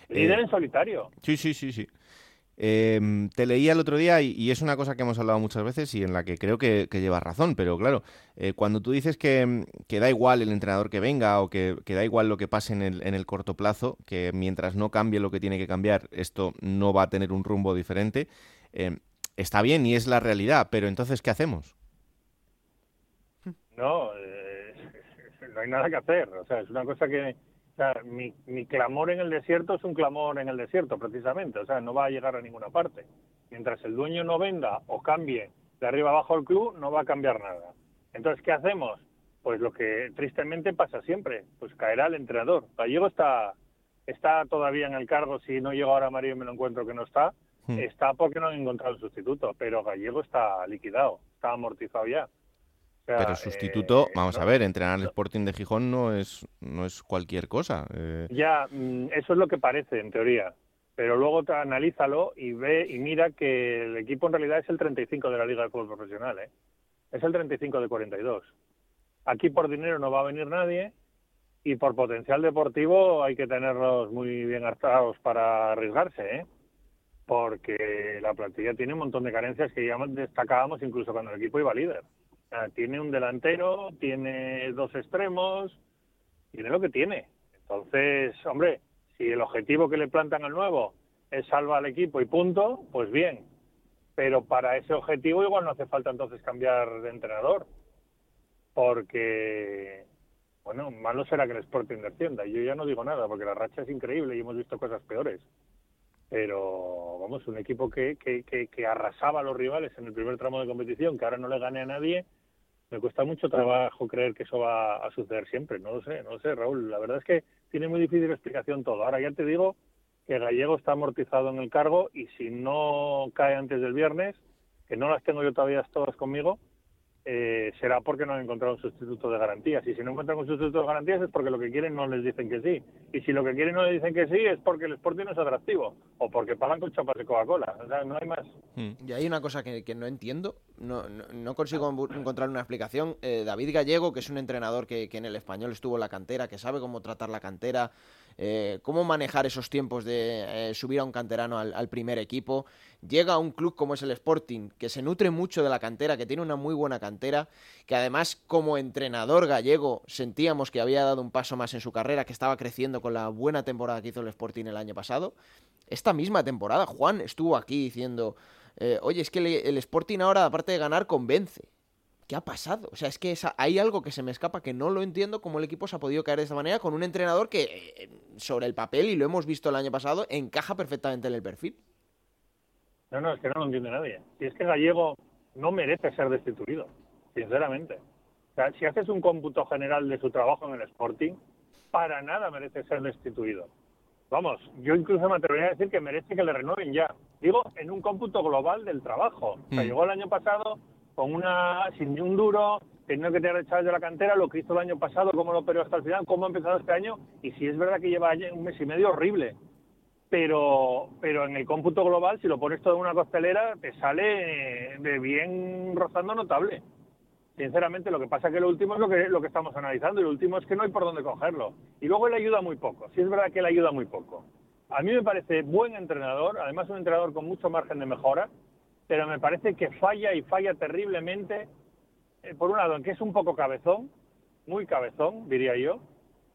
Líder Eh, en solitario. Sí, sí, sí, sí. Eh, te leía el otro día y, y es una cosa que hemos hablado muchas veces y en la que creo que, que llevas razón, pero claro, eh, cuando tú dices que, que da igual el entrenador que venga o que, que da igual lo que pase en el, en el corto plazo, que mientras no cambie lo que tiene que cambiar, esto no va a tener un rumbo diferente, eh, está bien y es la realidad, pero entonces, ¿qué hacemos? No, eh, no hay nada que hacer. O sea, es una cosa que. O sea, mi, mi clamor en el desierto es un clamor en el desierto, precisamente. O sea, no va a llegar a ninguna parte. Mientras el dueño no venda o cambie de arriba abajo el club, no va a cambiar nada. Entonces, ¿qué hacemos? Pues lo que tristemente pasa siempre, pues caerá el entrenador. Gallego está, está todavía en el cargo, si no llego ahora Mario y me lo encuentro que no está, Hmm. está porque no han encontrado el sustituto, pero Gallego está liquidado, está amortizado ya. Sea, Pero sustituto, eh, vamos no- a ver, entrenar al Sporting de Gijón no es, no es cualquier cosa. eh, Ya, mm, eso es lo que parece en teoría. Pero luego te- analízalo y ve y mira que el equipo en realidad es el 35 de la Liga de Fútbol Profesional, ¿eh? Es el 35 de 42. Aquí por dinero no va a venir nadie y por potencial deportivo hay que tenerlos muy bien hartados para arriesgarse, ¿eh? Porque la plantilla tiene un montón de carencias que ya destacábamos incluso cuando el equipo iba líder. Tiene un delantero, tiene dos extremos, tiene lo que tiene. Entonces, hombre, si el objetivo que le plantan al nuevo es salvar al equipo y punto, pues bien. Pero para ese objetivo igual no hace falta entonces cambiar de entrenador. Porque, bueno, malo será que el Sporting descienda. Yo ya no digo nada, porque la racha es increíble y hemos visto cosas peores. Pero, vamos, un equipo que, que, que, que arrasaba a los rivales en el primer tramo de competición, que ahora no le gane a nadie, me cuesta mucho trabajo creer que eso va a suceder siempre. No lo sé, no lo sé, Raúl. La verdad es que tiene muy difícil explicación todo. Ahora ya te digo que Gallego está amortizado en el cargo y si no cae antes del viernes, que no las tengo yo todavía todas conmigo, eh, será porque no han encontrado un sustituto de garantías. Y si no encuentran un sustituto de garantías es porque lo que quieren no les dicen que sí. Y si lo que quieren no les dicen que sí es porque el Sporting no es atractivo o porque pagan con chapas de Coca-Cola. O sea, no hay más. Y hay una cosa que, que no entiendo, no, no, no consigo encontrar una explicación. Eh, David Gallego, que es un entrenador que, que en el español estuvo en la cantera, que sabe cómo tratar la cantera, eh, cómo manejar esos tiempos de eh, subir a un canterano al, primer equipo, llega a un club como es el Sporting, que se nutre mucho de la cantera, que tiene una muy buena cantera, que además como entrenador gallego sentíamos que había dado un paso más en su carrera, que estaba creciendo con la buena temporada que hizo el Sporting el año pasado. Esta misma temporada, Juan estuvo aquí diciendo, eh, oye, es que el Sporting ahora, aparte de ganar, convence. ¿Qué ha pasado? O sea, es que esa- hay algo que se me escapa que no lo entiendo cómo el equipo se ha podido caer de esta manera con un entrenador que, eh, sobre el papel, y lo hemos visto el año pasado, encaja perfectamente en el perfil. No, no, es que no lo entiende nadie. Si es que Gallego no merece ser destituido, sinceramente. O sea, si haces un cómputo general de su trabajo en el Sporting, para nada merece ser destituido. Vamos, yo incluso me atrevería a decir que merece que le renueven ya. Digo, en un cómputo global del trabajo. O sea, Mm. llegó el año pasado con una, sin ni un duro, teniendo que tirar chavales de la cantera, lo que hizo el año pasado, cómo lo operó hasta el final, cómo ha empezado este año, y si es verdad que lleva un mes y medio horrible pero pero en el cómputo global, si lo pones todo en una costelera, te sale de bien rozando notable. Sinceramente, lo que pasa que lo último es lo que, lo que estamos analizando, y lo último es que no hay por dónde cogerlo. Y luego él ayuda muy poco, sí es verdad que él ayuda muy poco. A mí me parece buen entrenador, además un entrenador con mucho margen de mejora, pero me parece que falla y falla terriblemente, eh, por un lado, en que es un poco cabezón, muy cabezón, diría yo,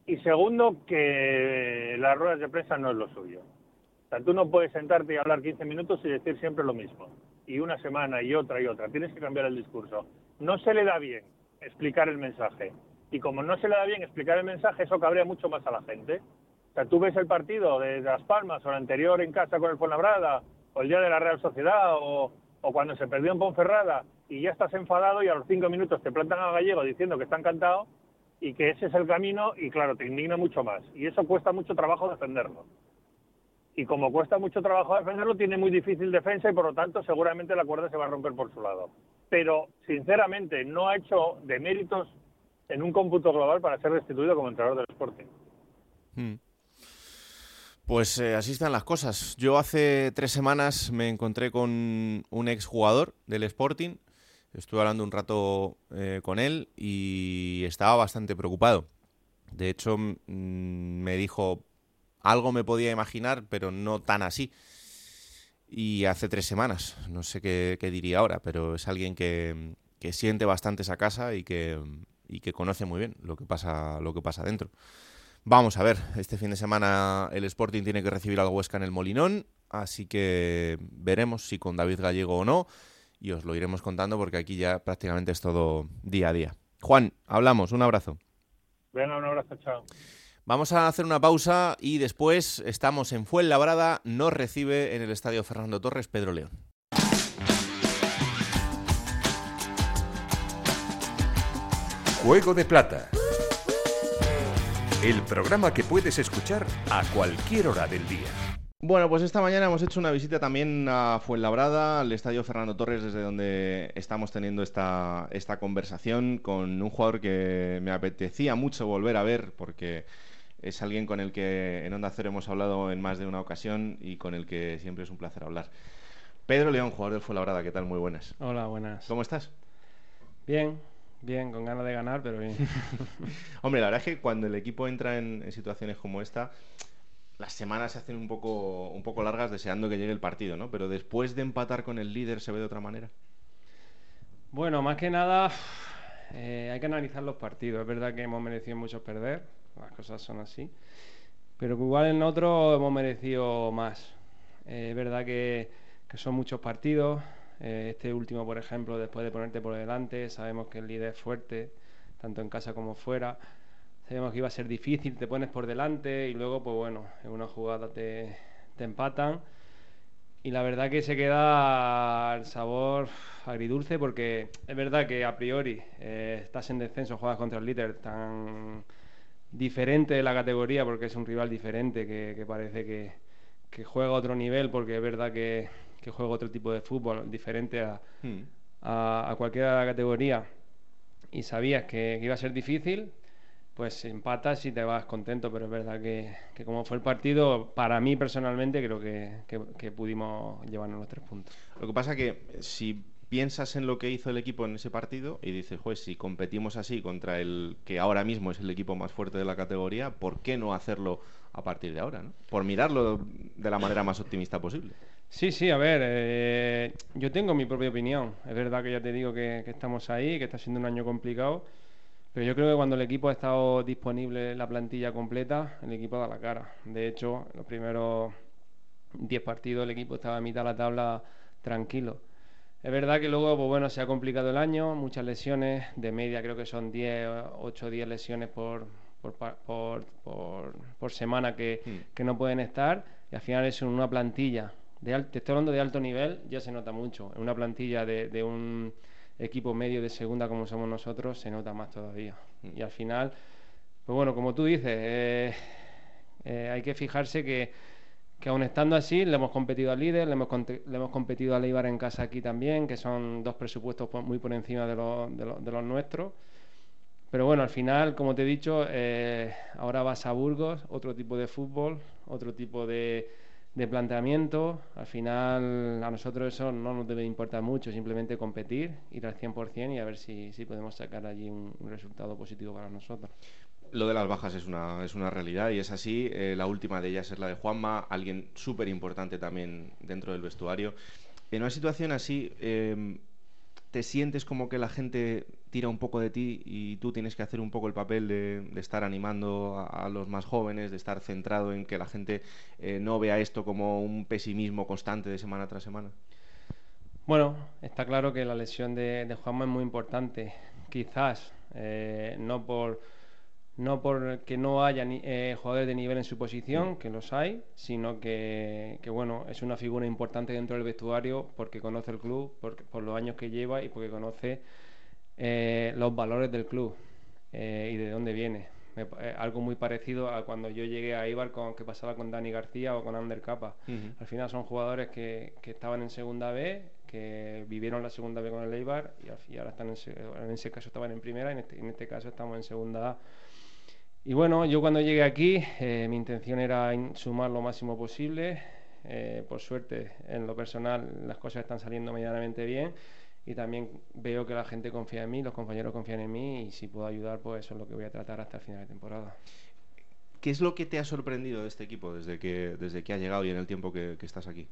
y segundo, que las ruedas de prensa no es lo suyo. O sea, tú no puedes sentarte y hablar 15 minutos y decir siempre lo mismo. Y una semana y otra y otra. Tienes que cambiar el discurso. No se le da bien explicar el mensaje. Y como no se le da bien explicar el mensaje, eso cabrea mucho más a la gente. O sea, tú ves el partido de Las Palmas o el anterior en casa con el Fuenlabrada, o el día de la Real Sociedad, o, o cuando se perdió en Ponferrada, y ya estás enfadado y a los cinco minutos te plantan a Gallego diciendo que está encantado y que ese es el camino, y claro, te indigna mucho más. Y eso cuesta mucho trabajo defenderlo. Y como cuesta mucho trabajo defenderlo, tiene muy difícil defensa y por lo tanto seguramente la cuerda se va a romper por su lado. Pero sinceramente no ha hecho de méritos en un cómputo global para ser destituido como entrenador del Sporting. Mm. Pues eh, así están las cosas. Yo hace tres semanas me encontré con un exjugador del Sporting. Estuve hablando un rato eh, con él y estaba bastante preocupado. De hecho, me dijo, algo me podía imaginar, pero no tan así. y hace tres semanas. No sé qué, qué diría ahora, pero es alguien que, que siente bastante esa casa y que, y que conoce muy bien lo que pasa, lo que pasa dentro. Vamos a ver, este fin de semana el Sporting tiene que recibir al Huesca en el Molinón, así que veremos si con David Gallego o no, y os lo iremos contando porque aquí ya prácticamente es todo día a día. Juan, hablamos, un abrazo. Venga, un abrazo, chao. Vamos a hacer una pausa y después estamos en Fuenlabrada, nos recibe en el Estadio Fernando Torres Pedro León. Juego de Plata. El programa que puedes escuchar a cualquier hora del día. Bueno, pues esta mañana hemos hecho una visita también a Fuenlabrada, al Estadio Fernando Torres, desde donde estamos teniendo esta, esta conversación con un jugador que me apetecía mucho volver a ver, porque es alguien con el que en Onda Cero hemos hablado en más de una ocasión y con el que siempre es un placer hablar. Pedro León, jugador del Fuenlabrada, ¿qué tal? Muy buenas. Hola, buenas. ¿Cómo estás? Bien, bien, con ganas de ganar, pero bien. Hombre, la verdad es que cuando el equipo entra en, en situaciones como esta, las semanas se hacen un poco, un poco largas deseando que llegue el partido, ¿no? Pero después de empatar con el líder, ¿se ve de otra manera? Bueno, más que nada eh, hay que analizar los partidos. Es verdad que hemos merecido mucho perder, las cosas son así. Pero igual en otro hemos merecido más. Eh, es verdad que, que son muchos partidos. Eh, este último, por ejemplo, después de ponerte por delante, sabemos que el líder es fuerte, tanto en casa como fuera. Sabemos que iba a ser difícil, te pones por delante y luego, pues bueno, en una jugada te, te empatan. Y la verdad que se queda el sabor agridulce porque es verdad que a priori eh, estás en descenso, juegas contra el líder tan diferente de la categoría porque es un rival diferente que, parece que juega a otro nivel porque es verdad que, que juega otro tipo de fútbol diferente a, Hmm. a, a cualquiera de la categoría y sabías que, que iba a ser difícil, pues empatas y te vas contento, pero es verdad que, que como fue el partido, para mí personalmente creo que, que- pudimos llevarnos los tres puntos. Lo que pasa que eh, si piensas en lo que hizo el equipo en ese partido y dices, pues si competimos así contra el que ahora mismo es el equipo más fuerte de la categoría, ¿por qué no hacerlo a partir de ahora? ¿no? Por mirarlo de la manera más optimista posible. Sí, sí, a ver, eh, yo tengo mi propia opinión. Es verdad que ya te digo que, estamos ahí, que está siendo un año complicado, pero yo creo que cuando el equipo ha estado disponible la plantilla completa, el equipo da la cara. De hecho, los primeros 10 partidos el equipo estaba a mitad de la tabla tranquilo. Es verdad que luego, pues bueno, se ha complicado el año, muchas lesiones, de media creo que son 10, 8 o 10 lesiones por, por, por, por- por semana que, Hmm. que no pueden estar, y al final es una plantilla, de te estoy hablando de alto nivel, ya se nota mucho, en una plantilla de, de un equipo medio de segunda como somos nosotros, se nota más todavía. Y al final, pues bueno, como tú dices, eh, eh, hay que fijarse que, que aun estando así, le hemos competido al líder, le hemos, le hemos competido al Eibar en casa aquí también, que son dos presupuestos por- muy por encima de, los- de los- de los nuestros. Pero bueno, al final, como te he dicho, eh, ahora vas a Burgos, otro tipo de fútbol, otro tipo de, planteamiento. Al final, a nosotros eso no nos debe importar mucho, simplemente competir, ir al 100% y a ver si, si podemos sacar allí un, un resultado positivo para nosotros. Lo de las bajas es una, es una realidad y es así. Eh, la última de ellas es la de Juanma, alguien súper importante también dentro del vestuario. En una situación así, eh, ¿te sientes como que la gente tira un poco de ti y tú tienes que hacer un poco el papel de, estar animando a, los más jóvenes, de estar centrado en que la gente eh, no vea esto como un pesimismo constante de semana tras semana? Bueno, está claro que la lesión de, de Juanma es muy importante. Quizás eh, no por no por que no haya ni- eh, jugadores de nivel en su posición, que los hay, sino que, que, bueno, es una figura importante dentro del vestuario porque conoce el club, por, por los años que lleva y porque conoce eh, los valores del club eh, y de dónde viene. Me eh, algo muy parecido a cuando yo llegué a Ibar con que pasaba con Dani García o con Ander Capa. Al final son jugadores que, que estaban en segunda B, que vivieron la segunda B con el Eibar y, ahora están en, en ese caso estaban en primera y en este, en este caso estamos en segunda A. Y bueno, yo cuando llegué aquí eh, mi intención era sumar lo máximo posible. Eh, por suerte, en lo personal, las cosas están saliendo medianamente bien y también veo que la gente confía en mí, los compañeros confían en mí y si puedo ayudar, pues eso es lo que voy a tratar hasta el final de temporada. ¿Qué es lo que te ha sorprendido de este equipo desde que, desde que ha llegado y en el tiempo que, que estás aquí?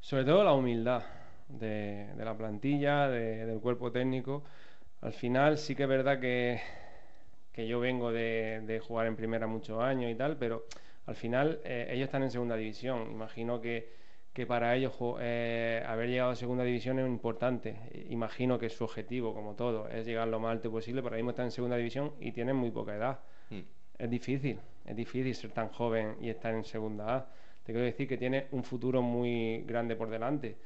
Sobre todo la humildad de, de la plantilla, de- del cuerpo técnico. Al final sí que es verdad que, que yo vengo de, de jugar en primera muchos años y tal, pero al final eh, ellos están en segunda división. Imagino que, que para ellos eh, haber llegado a segunda división es importante. Imagino que su objetivo, como todo, es llegar lo más alto posible, pero ahora mismo están en segunda división y tienen muy poca edad. Es difícil, es difícil ser tan joven y estar en segunda A. Te quiero decir que tiene un futuro muy grande por delante.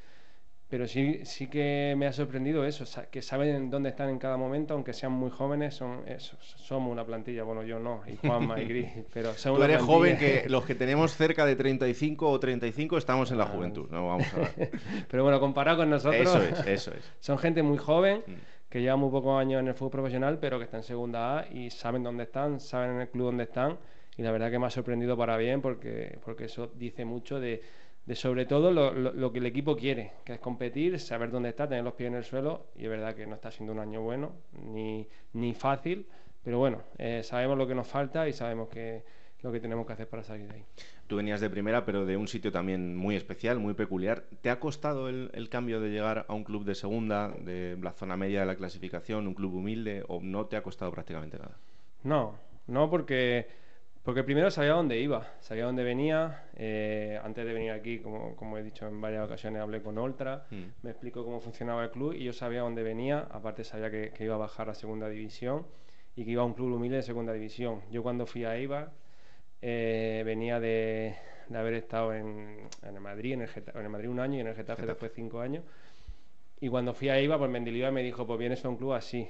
Pero sí, sí que me ha sorprendido eso, que saben dónde están en cada momento, aunque sean muy jóvenes, son eso, somos una plantilla. Bueno, yo no, y Juanma y Gris, pero son Tú una eres joven que los que tenemos cerca de 35 o 35 estamos en la juventud. No vamos a ver. Pero bueno, comparado con nosotros, Eso es, eso es. son gente muy joven, Mm. que lleva muy pocos años en el fútbol profesional, pero que está en segunda A y saben dónde están, saben en el club dónde están. Y la verdad que me ha sorprendido para bien, porque, porque eso dice mucho de, de sobre todo lo, lo- lo que el equipo quiere, que es competir, saber dónde está, tener los pies en el suelo. Y es verdad que no está siendo un año bueno, ni, ni fácil, pero bueno, eh, sabemos lo que nos falta y sabemos que lo que tenemos que hacer para salir de ahí. Tú venías de primera, pero de un sitio también muy especial, muy peculiar. ¿Te ha costado el, el cambio de llegar a un club de segunda, de la zona media de la clasificación, un club humilde, o no te ha costado prácticamente nada? No, no porque, porque primero sabía dónde iba, sabía dónde venía. eh, antes de venir aquí, como, como he dicho en varias ocasiones, hablé con Oltra, Mm. me explicó cómo funcionaba el club y yo sabía dónde venía. Aparte sabía que, que iba a bajar a segunda división y que iba a un club humilde de segunda división. Yo cuando fui a Eibar eh, venía de, de haber estado en, en el Madrid, en el, en el Madrid un año y en el Getafe, Getafe. después cinco años. Y cuando fui a Eibar, pues Mendilibar me dijo, pues vienes a un club así.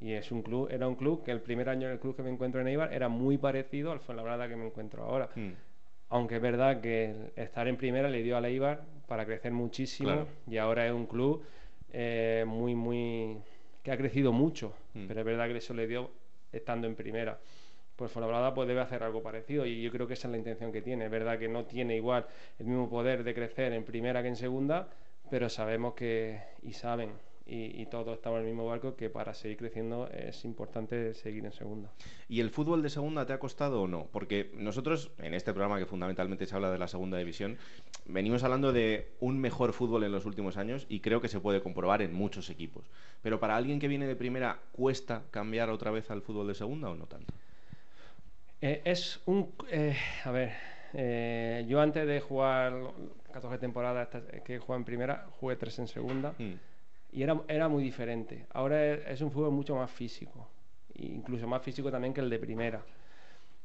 Y es un club, era un club que el primer año en el club que me encuentro en Eibar era muy parecido al Fuenlabrada que me encuentro ahora. Mm. Aunque es verdad que estar en primera le dio a la Eibar para crecer muchísimo Claro. y ahora es un club eh, muy, muy... que ha crecido mucho, Mm. pero es verdad que eso le dio estando en primera. Pues Fuenlabrada pues debe hacer algo parecido y yo creo que esa es la intención que tiene. Es verdad que no tiene igual el mismo poder de crecer en primera que en segunda, pero sabemos que, y saben, y, y todos estamos en el mismo barco, que para seguir creciendo es importante seguir en segunda. ¿Y el fútbol de segunda te ha costado o no? Porque nosotros, en este programa que fundamentalmente se habla de la segunda división, venimos hablando de un mejor fútbol en los últimos años y creo que se puede comprobar en muchos equipos. Pero para alguien que viene de primera, ¿cuesta cambiar otra vez al fútbol de segunda o no tanto? Eh, es un. eh, a ver, eh, yo antes de jugar 14 temporadas que he jugado en primera, jugué 3 en segunda Mm. Y era, era muy diferente. Ahora es, es un fútbol mucho más físico, e incluso más físico también que el de primera.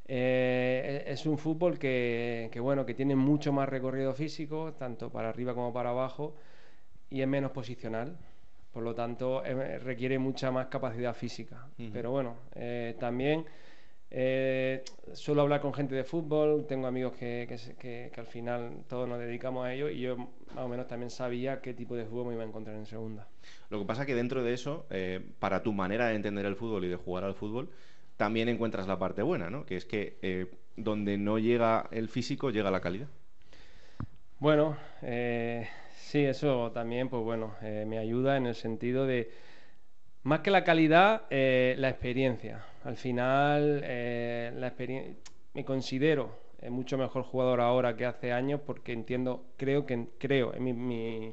Eh, es es un fútbol que, que, bueno, que tiene mucho más recorrido físico, tanto para arriba como para abajo, y es menos posicional. Por lo tanto, eh, requiere mucha más capacidad física. Pero bueno, eh, también eh, suelo hablar con gente de fútbol, tengo amigos que, que se- que- que al final todos nos dedicamos a ello y yo más o menos también sabía qué tipo de fútbol me iba a encontrar en segunda. Lo que pasa que dentro de eso, eh, para tu manera de entender el fútbol y de jugar al fútbol, también encuentras la parte buena, ¿no? Que es que eh, donde no llega el físico, llega la calidad. Bueno, eh, sí, eso también, pues bueno, me ayuda en el sentido de, más que la calidad, eh, la experiencia. Al final, eh, la experien- me considero eh, mucho mejor jugador ahora que hace años porque entiendo, creo que, creo, en mi, mi-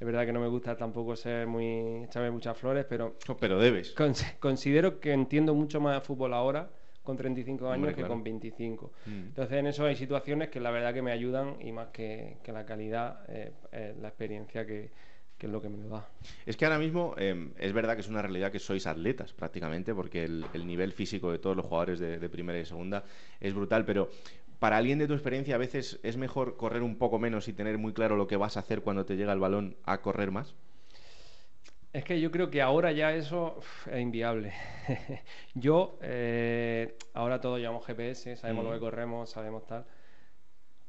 es verdad que no me gusta tampoco ser muy, echarme muchas flores, pero Pero debes. Cons- considero que entiendo mucho más de fútbol ahora con 35 años Hombre, que claro. con 25. Mm. Entonces en eso hay situaciones que la verdad que me ayudan y más que, que la calidad, eh, eh, la experiencia que, que es lo que me lo da. Es que ahora mismo eh, es verdad que es una realidad que sois atletas prácticamente, porque el, el nivel físico de todos los jugadores de, de primera y segunda es brutal, pero para alguien de tu experiencia a veces es mejor correr un poco menos y tener muy claro lo que vas a hacer cuando te llega el balón a correr más. Es que yo creo que ahora ya eso uf, es inviable. yo, eh, ahora todos llevamos GPS, sabemos lo que Mm. corremos, sabemos tal.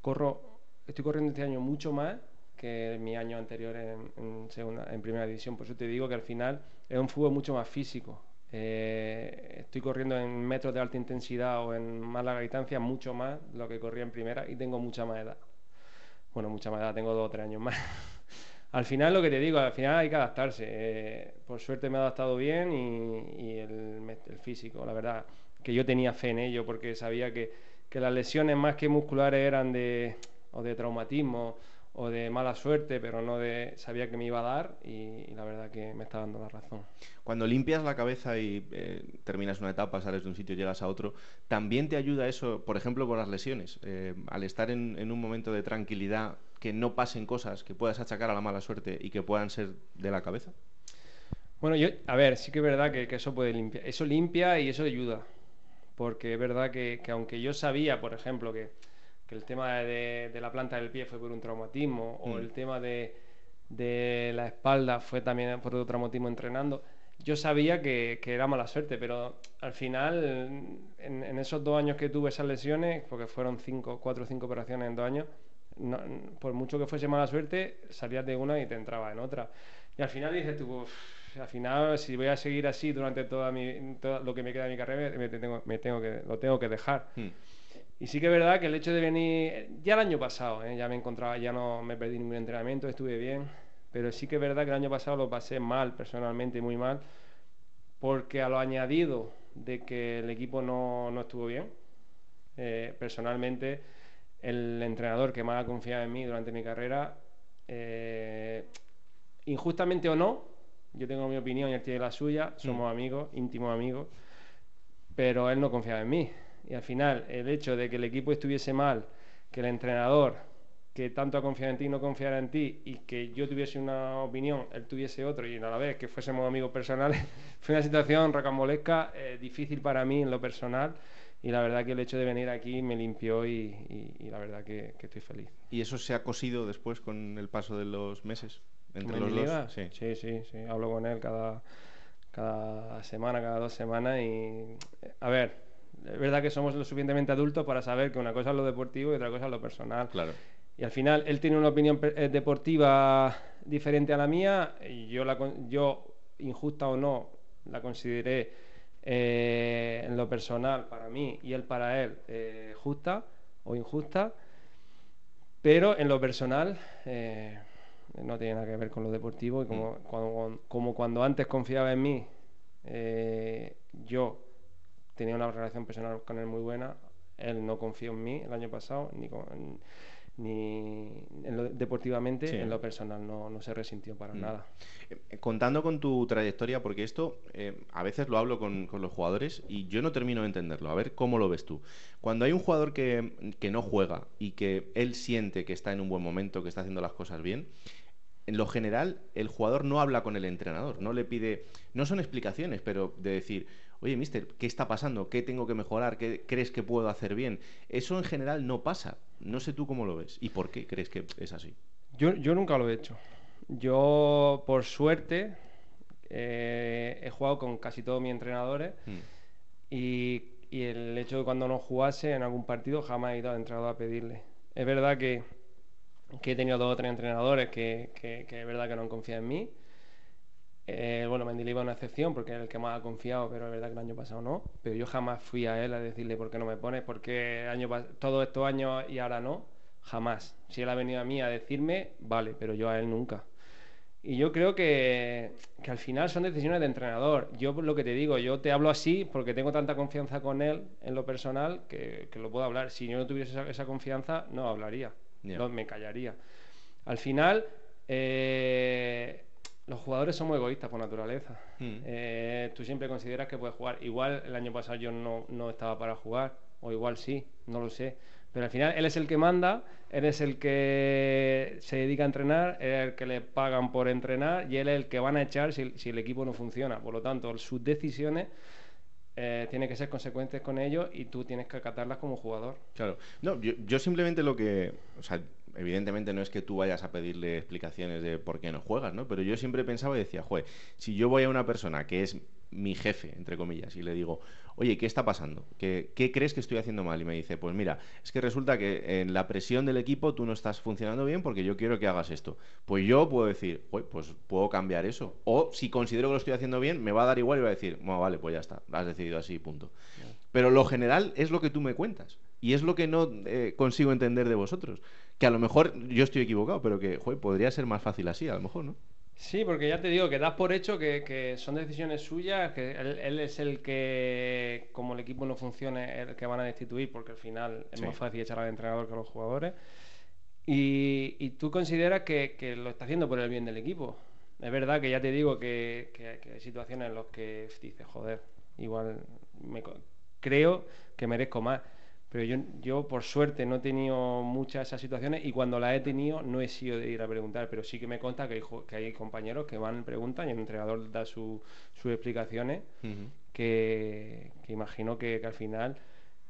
Corro, estoy corriendo este año mucho más que mi año anterior en, en segunda, en primera división. Por eso te digo que al final es un fútbol mucho más físico. Eh, estoy corriendo en metros de alta intensidad o en más larga distancia mucho más lo que corría en primera y tengo mucha más edad. Bueno, mucha más edad, tengo dos o tres años más. Al final lo que te digo, al final hay que adaptarse. Eh, por suerte me he adaptado bien y, y el, el físico, la verdad, que yo tenía fe en ello porque sabía que, que las lesiones más que musculares eran de, o de traumatismo o de mala suerte, pero no de sabía que me iba a dar y, y la verdad que me está dando la razón. Cuando limpias la cabeza y eh, terminas una etapa, sales de un sitio, llegas a otro, ¿también te ayuda eso, por ejemplo, con las lesiones? Eh, al estar en, en un momento de tranquilidad, que no pasen cosas que puedas achacar a la mala suerte y que puedan ser de la cabeza? Bueno, yo, a ver, sí que es verdad que, que eso puede limpiar. Eso limpia y eso ayuda. Porque es verdad que, que aunque yo sabía, por ejemplo, que, que el tema de, de la planta del pie fue por un traumatismo, o Mm. el tema de, de la espalda fue también por otro traumatismo entrenando, yo sabía que, que era mala suerte, pero al final, en, en esos dos años que tuve esas lesiones, porque fueron cinco, cuatro o cinco operaciones en dos años, no- por mucho que fuese mala suerte, salías de una y te entraba en otra. Y al final dices tú, "Uf, al final si voy a seguir así durante toda mi, todo lo que me queda de mi carrera, me tengo, me tengo que, lo tengo que dejar. Hmm. Y sí que es verdad que el hecho de venir, ya el año pasado, ¿eh? ya me encontraba, ya no me perdí ningún entrenamiento, estuve bien, pero sí que es verdad que el año pasado lo pasé mal, personalmente muy mal, porque a lo añadido de que el equipo no, no estuvo bien, eh, personalmente el entrenador que más ha confiado en mí durante mi carrera, eh, injustamente o no, yo tengo mi opinión y él tiene la suya, somos amigos, íntimos amigos, pero él no confiaba en mí. Y al final, el hecho de que el equipo estuviese mal, que el entrenador que tanto ha confiado en ti no confiara en ti y que yo tuviese una opinión, él tuviese otro y a la vez que fuésemos amigos personales, fue una situación rocambolesca, eh, difícil para mí en lo personal y la verdad que el hecho de venir aquí me limpió y, y- y la verdad que, que estoy feliz. ¿Y eso se ha cosido después con el paso de los meses? Entre ¿Como los liga? dos. Sí. sí, sí, sí. Hablo con él cada, cada semana, cada dos semanas y... A ver, es verdad que somos lo suficientemente adultos para saber que una cosa es lo deportivo y otra cosa es lo personal. Claro. Y al final él tiene una opinión eh, deportiva diferente a la mía y yo, la, yo injusta o no, la consideré eh, en lo personal para mí y él para él eh, justa o injusta. Pero en lo personal eh, no tiene nada que ver con lo deportivo y como, cuando, como cuando antes confiaba en mí, yo tenía una relación personal con él muy buena, él no confió en mí el año pasado, ni, con- ni en lo- deportivamente, Sí. en lo personal no, no se resintió para Mm. nada. Eh, Contando con tu trayectoria, porque esto eh, a veces lo hablo con, con los jugadores y yo no termino de entenderlo. A ver cómo lo ves tú. Cuando hay un jugador que, que no juega y que él siente que está en un buen momento, que está haciendo las cosas bien, en lo general el jugador no habla con el entrenador, no le pide, no son explicaciones, pero de decir, oye, mister, ¿qué está pasando? ¿Qué tengo que mejorar? ¿Qué crees que puedo hacer bien? Eso en general no pasa. No sé tú cómo lo ves y por qué crees que es así. Yo, yo nunca lo he hecho. Yo, por suerte, eh, he jugado con casi todos mis entrenadores y, y el hecho de cuando no jugase en algún partido jamás he ido al entrenador a pedirle. Es verdad que, que he tenido dos o tres entrenadores que, que, que es verdad que no han confiado en mí. Eh, bueno, Mendilibar es una excepción porque es el que más ha confiado, pero es verdad que el año pasado no. Pero yo jamás fui a él a decirle por qué no me pones, porque el año todos estos años y ahora no, jamás. Si él ha venido a mí a decirme, vale, pero yo a él nunca. Y yo creo que, que al final son decisiones de entrenador. Yo lo que te digo, yo te hablo así porque tengo tanta confianza con él en lo personal que, que lo puedo hablar. Si yo no tuviese esa, esa confianza, no hablaría, no, me callaría. Al final, eh, los jugadores somos egoístas por naturaleza. Mm. Eh, tú siempre consideras que puedes jugar. Igual el año pasado yo no, no estaba para jugar, o igual sí, no lo sé. Pero al final él es el que manda, él es el que se dedica a entrenar, él es el que le pagan por entrenar y él es el que van a echar si, si el equipo no funciona. Por lo tanto, sus decisiones eh, tienen que ser consecuentes con ellos y tú tienes que acatarlas como jugador. Claro. No, yo, yo simplemente lo que. O sea, evidentemente no es que tú vayas a pedirle explicaciones de por qué no juegas, ¿no? Pero yo siempre pensaba y decía, joder, si yo voy a una persona que es mi jefe, entre comillas, y le digo, oye, ¿qué está pasando? ¿Qué, qué crees que estoy haciendo mal? Y me dice, pues mira, es que resulta que en la presión del equipo tú no estás funcionando bien porque yo quiero que hagas esto. Pues yo puedo decir, "Joder, pues puedo cambiar eso. O si considero que lo estoy haciendo bien, me va a dar igual y va a decir, bueno, vale, pues ya está, has decidido así, punto. Pero lo general es lo que tú me cuentas. Y es lo que no eh, consigo entender de vosotros. Que a lo mejor yo estoy equivocado, pero que joder, podría ser más fácil así, a lo mejor, ¿no? Sí, porque ya te digo que das por hecho que, que son decisiones suyas, que él, él es el que, como el equipo no funcione, el que van a destituir, porque al final es Sí. más fácil echar al entrenador que a los jugadores. Y, y tú consideras que, que lo está haciendo por el bien del equipo. Es verdad que ya te digo que, que- que hay situaciones en las que dices, joder, igual me creo que merezco más. Pero yo, yo, por suerte, no he tenido muchas de esas situaciones y cuando las he tenido no he sido de ir a preguntar, pero sí que me consta que hay, que hay compañeros que van preguntan y el entrenador da su- sus explicaciones que, que imagino que, que al final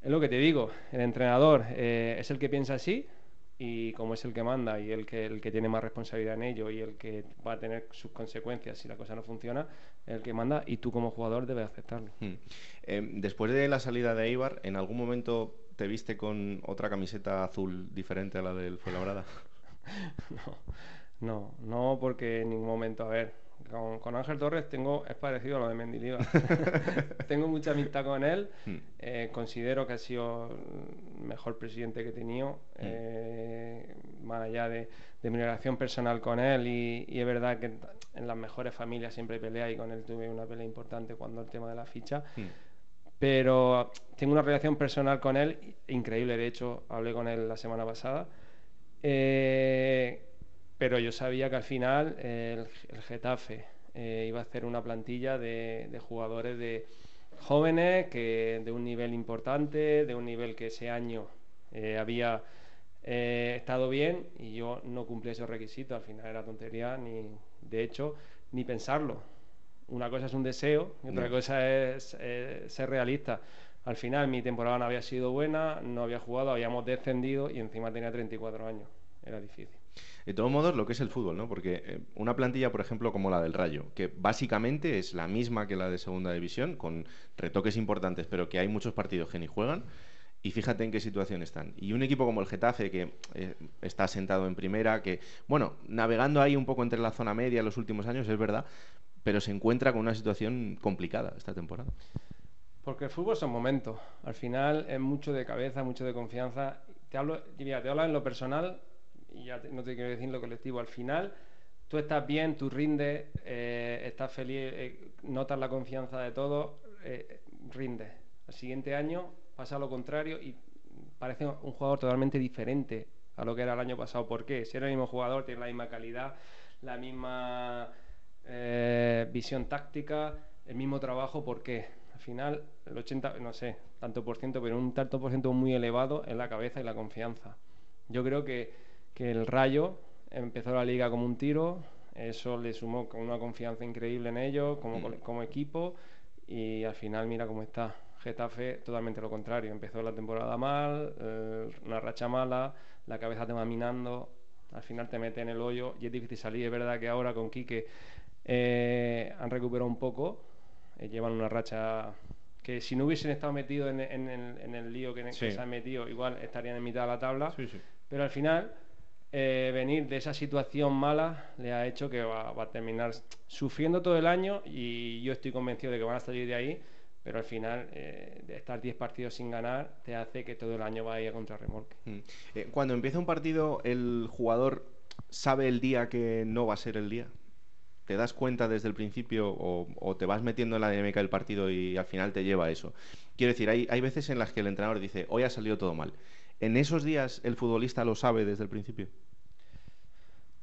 es lo que te digo, el entrenador eh, es el que piensa así y como es el que manda y el que, el que tiene más responsabilidad en ello y el que va a tener sus consecuencias si la cosa no funciona, es el que manda y tú como jugador debes aceptarlo. Eh, después de la salida de Eibar, ¿en algún momento te viste con otra camiseta azul diferente a la del Fuenlabrada? No, no, no, porque en ningún momento, a ver, con, con Ángel Torres tengo, es parecido a lo de Mendilibar. tengo mucha amistad con él, Hmm. eh, considero que ha sido el mejor presidente que he tenido, eh, más allá de, de mi relación personal con él, y, y es verdad que en las mejores familias siempre pelea y con él tuve una pelea importante cuando el tema de la ficha. Pero tengo una relación personal con él increíble. De hecho, hablé con él la semana pasada. Eh, pero yo sabía que al final el, Getafe eh, iba a hacer una plantilla de, de jugadores de jóvenes que de un nivel importante, de un nivel que ese año eh, había eh, estado bien y yo no cumplí esos requisitos. Al final era tontería, ni de hecho, ni pensarlo. Una cosa es un deseo y otra Ya. cosa es eh, ser realista. Al final mi temporada no había sido buena, no había jugado, habíamos descendido y encima tenía 34 años. Era difícil. De todos modos, lo que es el fútbol, ¿no? Porque eh, una plantilla, por ejemplo, como la del Rayo, que básicamente es la misma que la de Segunda División, con retoques importantes, pero que hay muchos partidos que ni juegan, y fíjate en qué situación están. Y un equipo como el Getafe, que eh, está sentado en primera, que, bueno, navegando ahí un poco entre la zona media en los últimos años, es verdad, pero se encuentra con una situación complicada esta temporada. Porque el fútbol son momentos. Al final es mucho de cabeza, mucho de confianza. Te hablo, mira, te hablo en lo personal y ya te- no te quiero decir en lo colectivo. Al final tú estás bien, tú rindes, eh, estás feliz, eh, notas la confianza de todos, eh, rindes. El siguiente año pasa lo contrario y parece un jugador totalmente diferente a lo que era el año pasado. ¿Por qué? Si era el mismo jugador, tiene la misma calidad, la misma eh, visión táctica, el mismo trabajo, ¿por qué? Al final, el 80, no sé, tanto por ciento, pero un tanto por ciento muy elevado en la cabeza y la confianza. Yo creo que, que el Rayo empezó la liga como un tiro, eso le sumó con una confianza increíble en ellos, como, cole- como equipo, y al final mira cómo está. Getafe totalmente lo contrario, empezó la temporada mal, eh, una racha mala, la cabeza te va minando, al final te mete en el hoyo y es difícil salir. Es verdad que ahora con Quique eh, han recuperado un poco, eh, llevan una racha que si no hubiesen estado metidos en, en el, en el lío que, se han metido, igual estarían en mitad de la tabla. Sí, sí. Pero al final, eh, venir de esa situación mala le ha hecho que va, va a terminar sufriendo todo el año y yo estoy convencido de que van a salir de ahí. Pero al final, eh, estar 10 partidos sin ganar, te hace que todo el año vaya a contrarremolque. Mm. Eh, cuando empieza un partido, el jugador sabe el día que no va a ser el día. ¿Te das cuenta desde el principio o, o te vas metiendo en la dinámica del partido y al final te lleva a eso? Quiero decir, hay, hay veces en las que el entrenador dice, hoy ha salido todo mal. ¿En esos días el futbolista lo sabe desde el principio?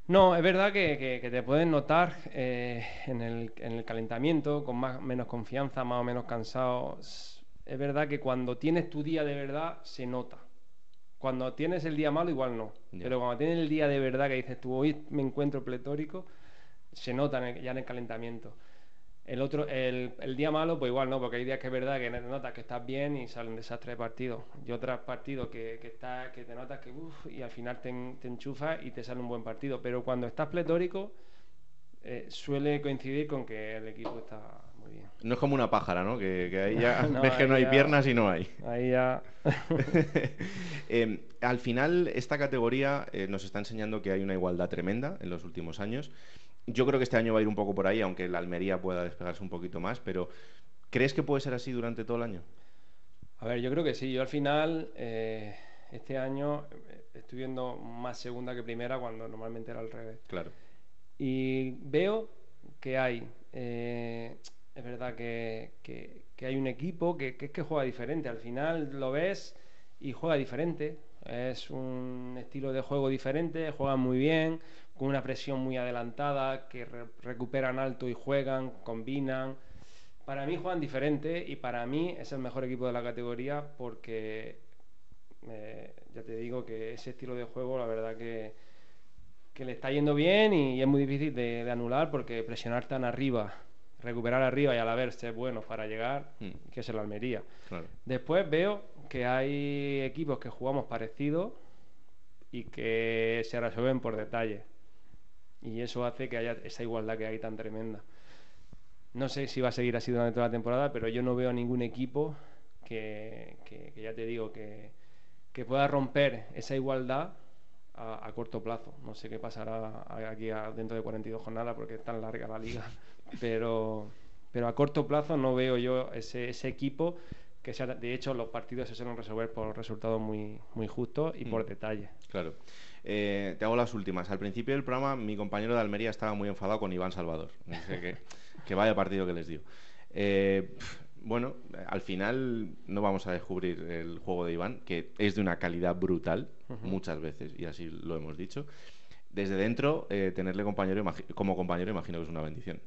No, es verdad que, que- que te pueden notar eh, en, el, en el calentamiento, con más menos confianza, más o menos cansado. Es verdad que cuando tienes tu día de verdad, se nota. Cuando tienes el día malo, igual no. Pero cuando tienes el día de verdad, que dices tú, hoy me encuentro pletórico, se nota en el- ya en el calentamiento. El otro, el, el día malo, pues igual no, porque hay días que es verdad que notas que estás bien y salen desastres de partidos. Y otros partidos que, que, estás- que te notas que uff, y al final te, te enchufas y te sale un buen partido. Pero cuando estás pletórico, eh, suele coincidir con que el equipo está muy bien. No es como una pájara, ¿no? Que, que ahí ya No, ves que no hay ya- piernas y no hay. Ahí ya. Eh, al final, esta categoría eh, nos está enseñando que hay una igualdad tremenda en los últimos años. Yo creo que este año va a ir un poco por ahí, aunque la Almería pueda despegarse un poquito más, pero ¿crees que puede ser así durante todo el año? A ver, yo creo que sí. Yo al final, eh, este año, eh, estoy viendo más segunda que primera cuando normalmente era al revés. Claro. Y veo que hay, eh, es verdad que, que- que hay un equipo que, que es que juega diferente. Al final lo ves y juega diferente. Es un estilo de juego diferente, juegan muy bien, con una presión muy adelantada, que re- recuperan alto y juegan, combinan. Para mí juegan diferente y para mí es el mejor equipo de la categoría porque eh, ya te digo que ese estilo de juego la verdad que, que le está yendo bien y, es muy difícil de, de anular porque presionar tan arriba, recuperar arriba y a la vez ser buenos para llegar, Mm. que es el Almería. Claro. Después veo que hay equipos que jugamos parecidos y que se resuelven por detalle. Y eso hace que haya esa igualdad que hay tan tremenda. No sé si va a seguir así durante toda la temporada, pero yo no veo ningún equipo que, que- que ya te digo que, que pueda romper esa igualdad a, a corto plazo. No sé qué pasará aquí a- dentro de 42 jornadas porque es tan larga la liga. Pero, pero a corto plazo no veo yo ese, ese equipo que sea. De hecho, los partidos se suelen resolver por resultados muy, muy justos y por Mm. detalle. Claro. Eh, te hago las últimas. Al principio del programa, mi compañero de Almería estaba muy enfadado con Iván Salvador. Que, que vaya partido que les dio. Eh, bueno, al final no vamos a descubrir el juego de Iván, que es de una calidad brutal, muchas veces, y así lo hemos dicho. Desde dentro, eh, tenerle compañero como compañero imagino que es una bendición.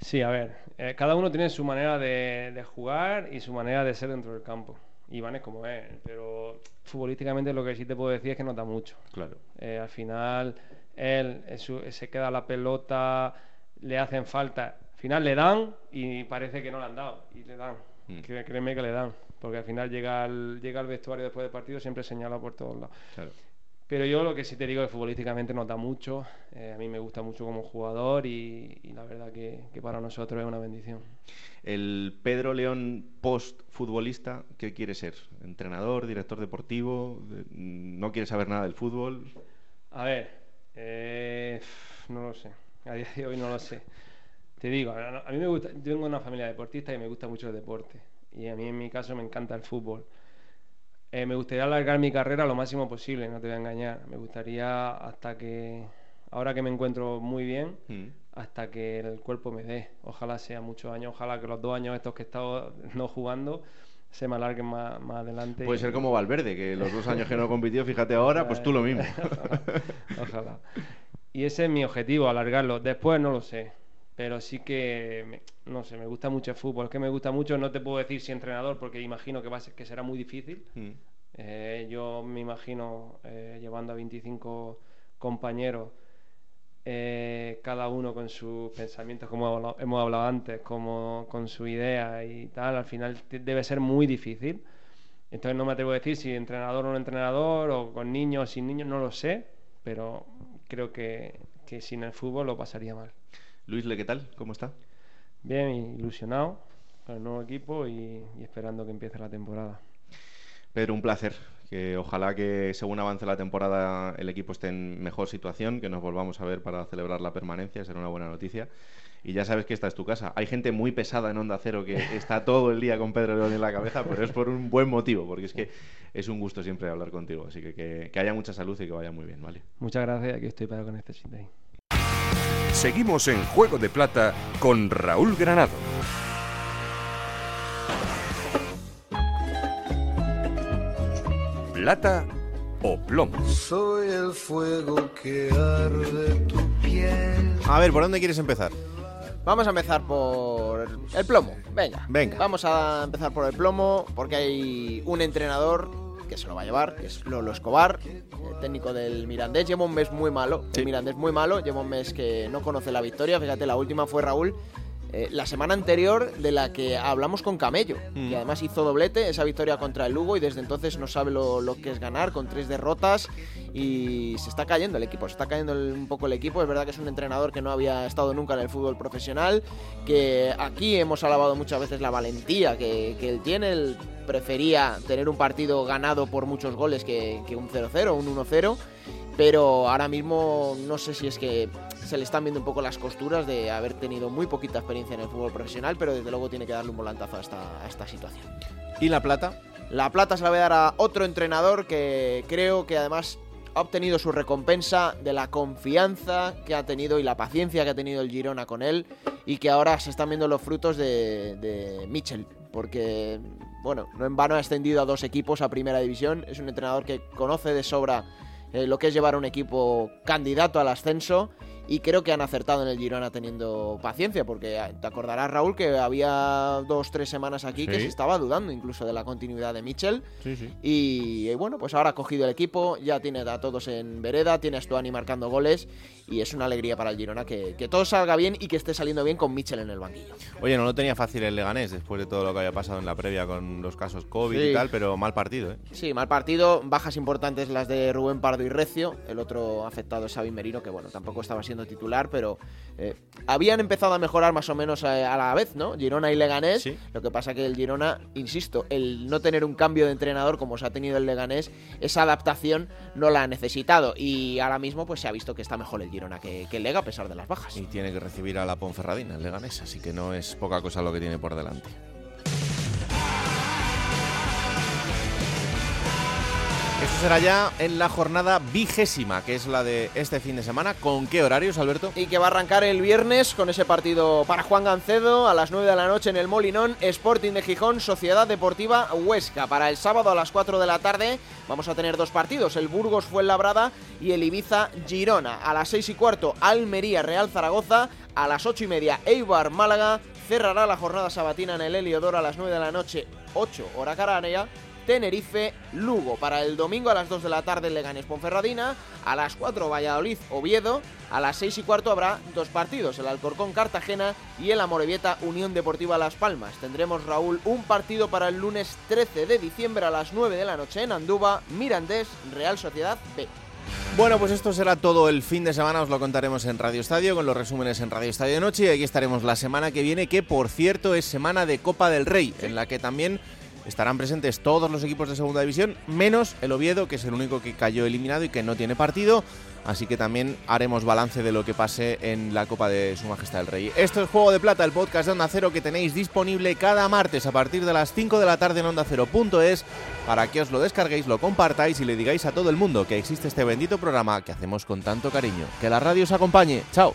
Sí, a ver, eh, cada uno tiene su manera de, de jugar y su manera de ser dentro del campo. Iván es como es, pero futbolísticamente lo que sí te puedo decir es que nota mucho. Claro. Eh, al final, él su- se queda la pelota, le hacen falta. Al final le dan y parece que no le han dado. Y le dan. Mm. Créeme que le dan. Porque al final llega al, llega al vestuario después del partido siempre señala por todos lados. Claro. Pero yo lo que sí te digo es que futbolísticamente nota mucho. eh, a mí me gusta mucho como jugador y, y la verdad que, que para nosotros es una bendición. El Pedro León post-futbolista, ¿qué quiere ser? ¿Entrenador, director deportivo? De- ¿No quiere saber nada del fútbol? A ver, eh, no lo sé. A día de hoy no lo sé. Te digo, a, mí me gusta, yo vengo de una familia deportista y me gusta mucho el deporte. Y a mí en mi caso me encanta el fútbol. Eh, me gustaría alargar mi carrera lo máximo posible, no te voy a engañar. Me gustaría hasta que, ahora que me encuentro muy bien, Mm. hasta que el cuerpo me dé. Ojalá sea muchos años, ojalá que los dos años estos que he estado no jugando se me alarguen más, más adelante. Puede y- ser como Valverde, que los dos años que no compitió, fíjate ahora, pues tú lo mismo. Ojalá. Y ese es mi objetivo, alargarlo. Después no lo sé. Pero sí que, me- no sé, me gusta mucho el fútbol. Es que me gusta mucho, no te puedo decir si entrenador, porque imagino que, va a ser- que será muy difícil. Mm. Eh, yo me imagino eh, llevando a 25 compañeros, eh, cada uno con sus pensamientos, como habla- hemos hablado antes, como con su idea y tal. Al final debe ser muy difícil. Entonces no me atrevo a decir si entrenador o no entrenador, o con niños o sin niños, no lo sé, pero creo que, que sin el fútbol lo pasaría mal. Luis Le, ¿qué tal? ¿Cómo está? Bien, ilusionado con el nuevo equipo y, y esperando que empiece la temporada. Pedro, un placer. Que ojalá que según avance la temporada el equipo esté en mejor situación, que nos volvamos a ver para celebrar la permanencia, será una buena noticia. Y ya sabes que esta es tu casa. Hay gente muy pesada en Onda Cero que está todo el día con Pedro León en la cabeza, pero es por un buen motivo, porque es que es un gusto siempre hablar contigo. Así que que, que haya mucha salud y que vaya muy bien, ¿vale? Muchas gracias, aquí estoy para que necesitéis. Seguimos en Juego de Plata con Raúl Granado. Plata o plomo. Soy el fuego que arde tu piel. A ver, ¿por dónde quieres empezar? Vamos a empezar por el plomo. Venga. Venga. Vamos a empezar por el plomo porque hay un entrenador que se lo va a llevar, que es Lolo Escobar, técnico del Mirandés. Lleva un mes muy malo. El Mirandés muy malo. Lleva un mes que no conoce la victoria. Fíjate, la última fue Raúl. Eh, la semana anterior de la que hablamos con Camello, Mm. y además hizo doblete esa victoria contra el Lugo y desde entonces no sabe lo, lo que es ganar con tres derrotas y se está cayendo el equipo, se está cayendo el- un poco el equipo. Es verdad que es un entrenador que no había estado nunca en el fútbol profesional, que aquí hemos alabado muchas veces la valentía que, que él tiene. Él prefería tener un partido ganado por muchos goles que, que un 0-0, un 1-0. Pero ahora mismo no sé si es que se le están viendo un poco las costuras de haber tenido muy poquita experiencia en el fútbol profesional, pero desde luego tiene que darle un volantazo a esta, a esta situación. ¿Y la plata? La plata se la voy a dar a otro entrenador que creo que además ha obtenido su recompensa de la confianza que ha tenido y la paciencia que ha tenido el Girona con él y que ahora se están viendo los frutos de, de Mitchell. Porque, bueno, no en vano ha ascendido a dos equipos a primera división. Es un entrenador que conoce de sobra eh, lo que es llevar un equipo candidato al ascenso y creo que han acertado en el Girona teniendo paciencia, porque ah, te acordarás, Raúl, que había dos, tres semanas aquí que se estaba dudando incluso de la continuidad de Mitchell. Sí, sí. Y, bueno, pues ahora ha cogido el equipo, ya tiene a todos en vereda, tiene a Stuani marcando goles y es una alegría para el Girona que, que todo salga bien y que esté saliendo bien con Mitchell en el banquillo. Oye, no lo tenía fácil el Leganés después de todo lo que había pasado en la previa con los casos COVID Sí. y tal, pero mal partido, ¿eh? Sí, mal partido, bajas importantes las de Rubén Pardo y Recio, el otro afectado es Xavi Merino, que bueno, tampoco estaba siendo titular, pero eh, habían empezado a mejorar más o menos a, a la vez, ¿no? Girona y Leganés, lo que pasa que el Girona, insisto, el no tener un cambio de entrenador como se ha tenido el Leganés, esa adaptación no la ha necesitado y ahora mismo pues se ha visto que está mejor el Girona que, que Lega a pesar de las bajas. Y tiene que recibir a la Ponferradina, el Leganés, así que no es poca cosa lo que tiene por delante. Eso será ya en la jornada vigésima, que es la de este fin de semana. ¿Con qué horarios, Alberto? Y que va a arrancar el viernes con ese partido para Juan Gancedo a las 9 de la noche en el Molinón, Sporting de Gijón, Sociedad Deportiva Huesca. Para el sábado a las 4 de la tarde vamos a tener dos partidos, el Burgos Fuenlabrada y el Ibiza Girona. A las 6 y cuarto Almería Real Zaragoza, a las 8 y media Eibar Málaga. Cerrará la jornada sabatina en el Heliodoro a las 9 de la noche, 8 hora canaria. Tenerife, Lugo. Para el domingo a las 2 de la tarde Leganés Ponferradina, a las 4 Valladolid, Oviedo, a las 6 y cuarto habrá dos partidos, el Alcorcón Cartagena y el Amorebieta Unión Deportiva Las Palmas. Tendremos, Raúl, un partido para el lunes 13 de diciembre a las 9 de la noche en Andúba, Mirandés, Real Sociedad B. Bueno, pues esto será todo el fin de semana, os lo contaremos en Radio Estadio, con los resúmenes en Radio Estadio de Noche, y aquí estaremos la semana que viene, que por cierto es semana de Copa del Rey, en la que también estarán presentes todos los equipos de Segunda División, menos el Oviedo, que es el único que cayó eliminado y que no tiene partido, así que también haremos balance de lo que pase en la Copa de Su Majestad el Rey. Esto es Juego de Plata, el podcast de Onda Cero que tenéis disponible cada martes a partir de las 5 de la tarde en Onda Cero.es para que os lo descarguéis, lo compartáis y le digáis a todo el mundo que existe este bendito programa que hacemos con tanto cariño. Que la radio os acompañe. Chao.